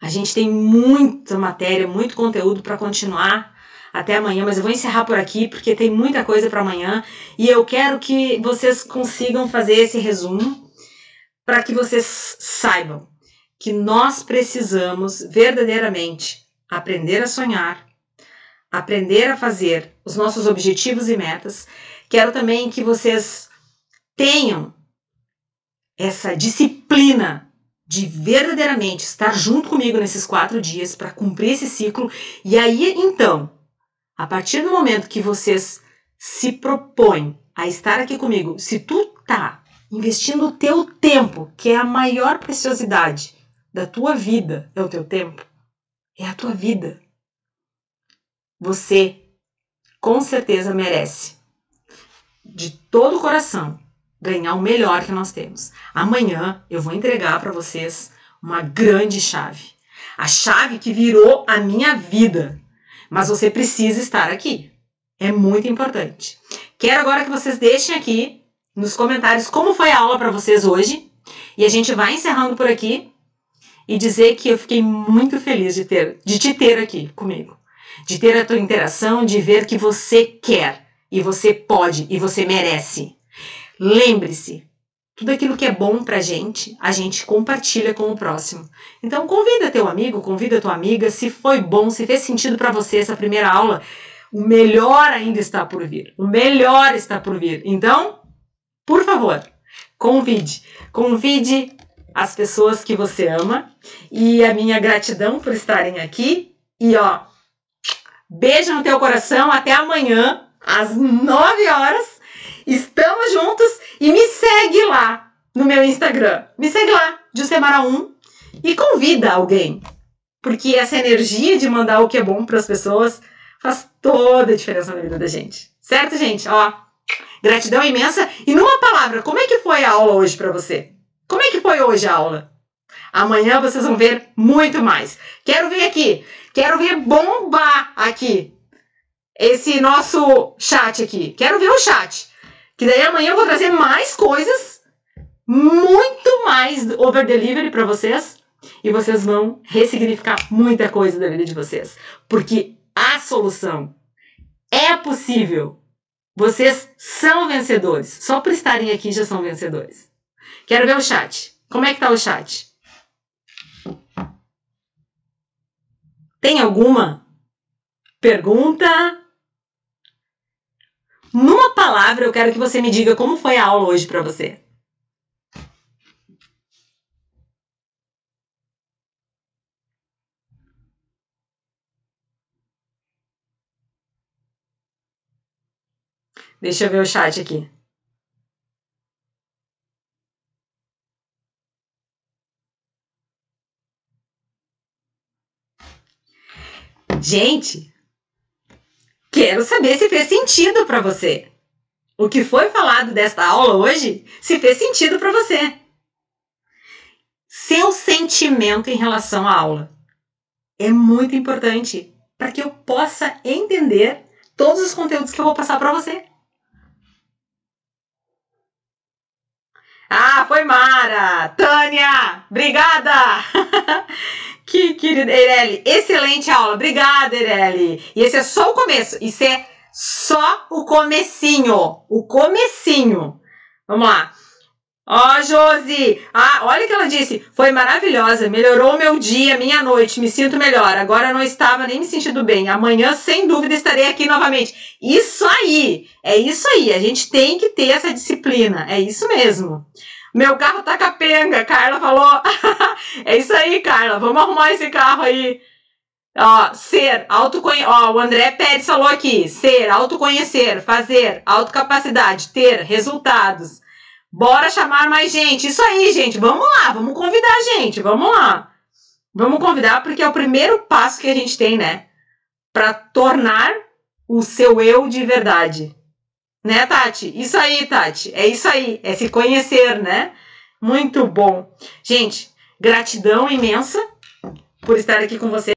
a gente tem muita matéria, muito conteúdo para continuar até amanhã, mas eu vou encerrar por aqui porque tem muita coisa para amanhã e eu quero que vocês consigam fazer esse resumo para que vocês saibam que nós precisamos verdadeiramente aprender a sonhar, aprender a fazer os nossos objetivos e metas. Quero também que vocês tenham essa disciplina de verdadeiramente estar junto comigo nesses quatro dias para cumprir esse ciclo. E aí, então, a partir do momento que vocês se propõem a estar aqui comigo, se tu tá investindo o teu tempo, que é a maior preciosidade da tua vida, é o teu tempo, é a tua vida. Você com certeza merece, de todo o coração, ganhar o melhor que nós temos. Amanhã eu vou entregar para vocês uma grande chave. A chave que virou a minha vida. Mas você precisa estar aqui. É muito importante. Quero agora que vocês deixem aqui nos comentários como foi a aula para vocês hoje. E a gente vai encerrando por aqui e dizer que eu fiquei muito feliz de ter de te ter aqui comigo de ter a tua interação, de ver que você quer e você pode e você merece. Lembre-se, tudo aquilo que é bom pra gente, a gente compartilha com o próximo. Então convida teu amigo, convida tua amiga, se foi bom, se fez sentido para você essa primeira aula, o melhor ainda está por vir. O melhor está por vir. Então, por favor, convide. Convide as pessoas que você ama e a minha gratidão por estarem aqui. E ó, Beijo no teu coração. Até amanhã, às 9 horas. Estamos juntos e me segue lá no meu Instagram. Me segue lá, Jusemara1 e convida alguém. Porque essa energia de mandar o que é bom para as pessoas faz toda a diferença na vida da gente. Certo, gente? Ó, gratidão imensa. E numa palavra, como é que foi a aula hoje para você? Como é que foi hoje a aula? Amanhã vocês vão ver muito mais. Quero ver aqui. Quero ver bombar aqui esse nosso chat aqui. Quero ver o chat. Que daí amanhã eu vou trazer mais coisas, muito mais over delivery para vocês. E vocês vão ressignificar muita coisa da vida de vocês. Porque a solução é possível. Vocês são vencedores. Só por estarem aqui já são vencedores. Quero ver o chat. Como é que tá o chat? Tem alguma pergunta? Numa palavra, eu quero que você me diga como foi a aula hoje para você. Deixa eu ver o chat aqui. Gente, quero saber se fez sentido para você. O que foi falado desta aula hoje, se fez sentido para você. Seu sentimento em relação à aula é muito importante para que eu possa entender todos os conteúdos que eu vou passar para você. Ah, foi Mara! Tânia! Obrigada! [LAUGHS] que querida Eireli, excelente aula. Obrigada, Eireli. E esse é só o começo. Isso é só o comecinho. O comecinho. Vamos lá. Ó, oh, Josi! Ah, olha o que ela disse. Foi maravilhosa. Melhorou meu dia, minha noite. Me sinto melhor. Agora não estava nem me sentindo bem. Amanhã, sem dúvida, estarei aqui novamente. Isso aí! É isso aí. A gente tem que ter essa disciplina. É isso mesmo. Meu carro tá capenga, Carla falou. [LAUGHS] é isso aí, Carla. Vamos arrumar esse carro aí. Ó, ser, autoconhecer. Ó, o André Pérez falou aqui. Ser, autoconhecer, fazer, autocapacidade, ter, resultados. Bora chamar mais gente. Isso aí, gente. Vamos lá, vamos convidar a gente. Vamos lá. Vamos convidar porque é o primeiro passo que a gente tem, né? Para tornar o seu eu de verdade. Né, Tati? Isso aí, Tati. É isso aí. É se conhecer, né? Muito bom. Gente, gratidão imensa por estar aqui com você.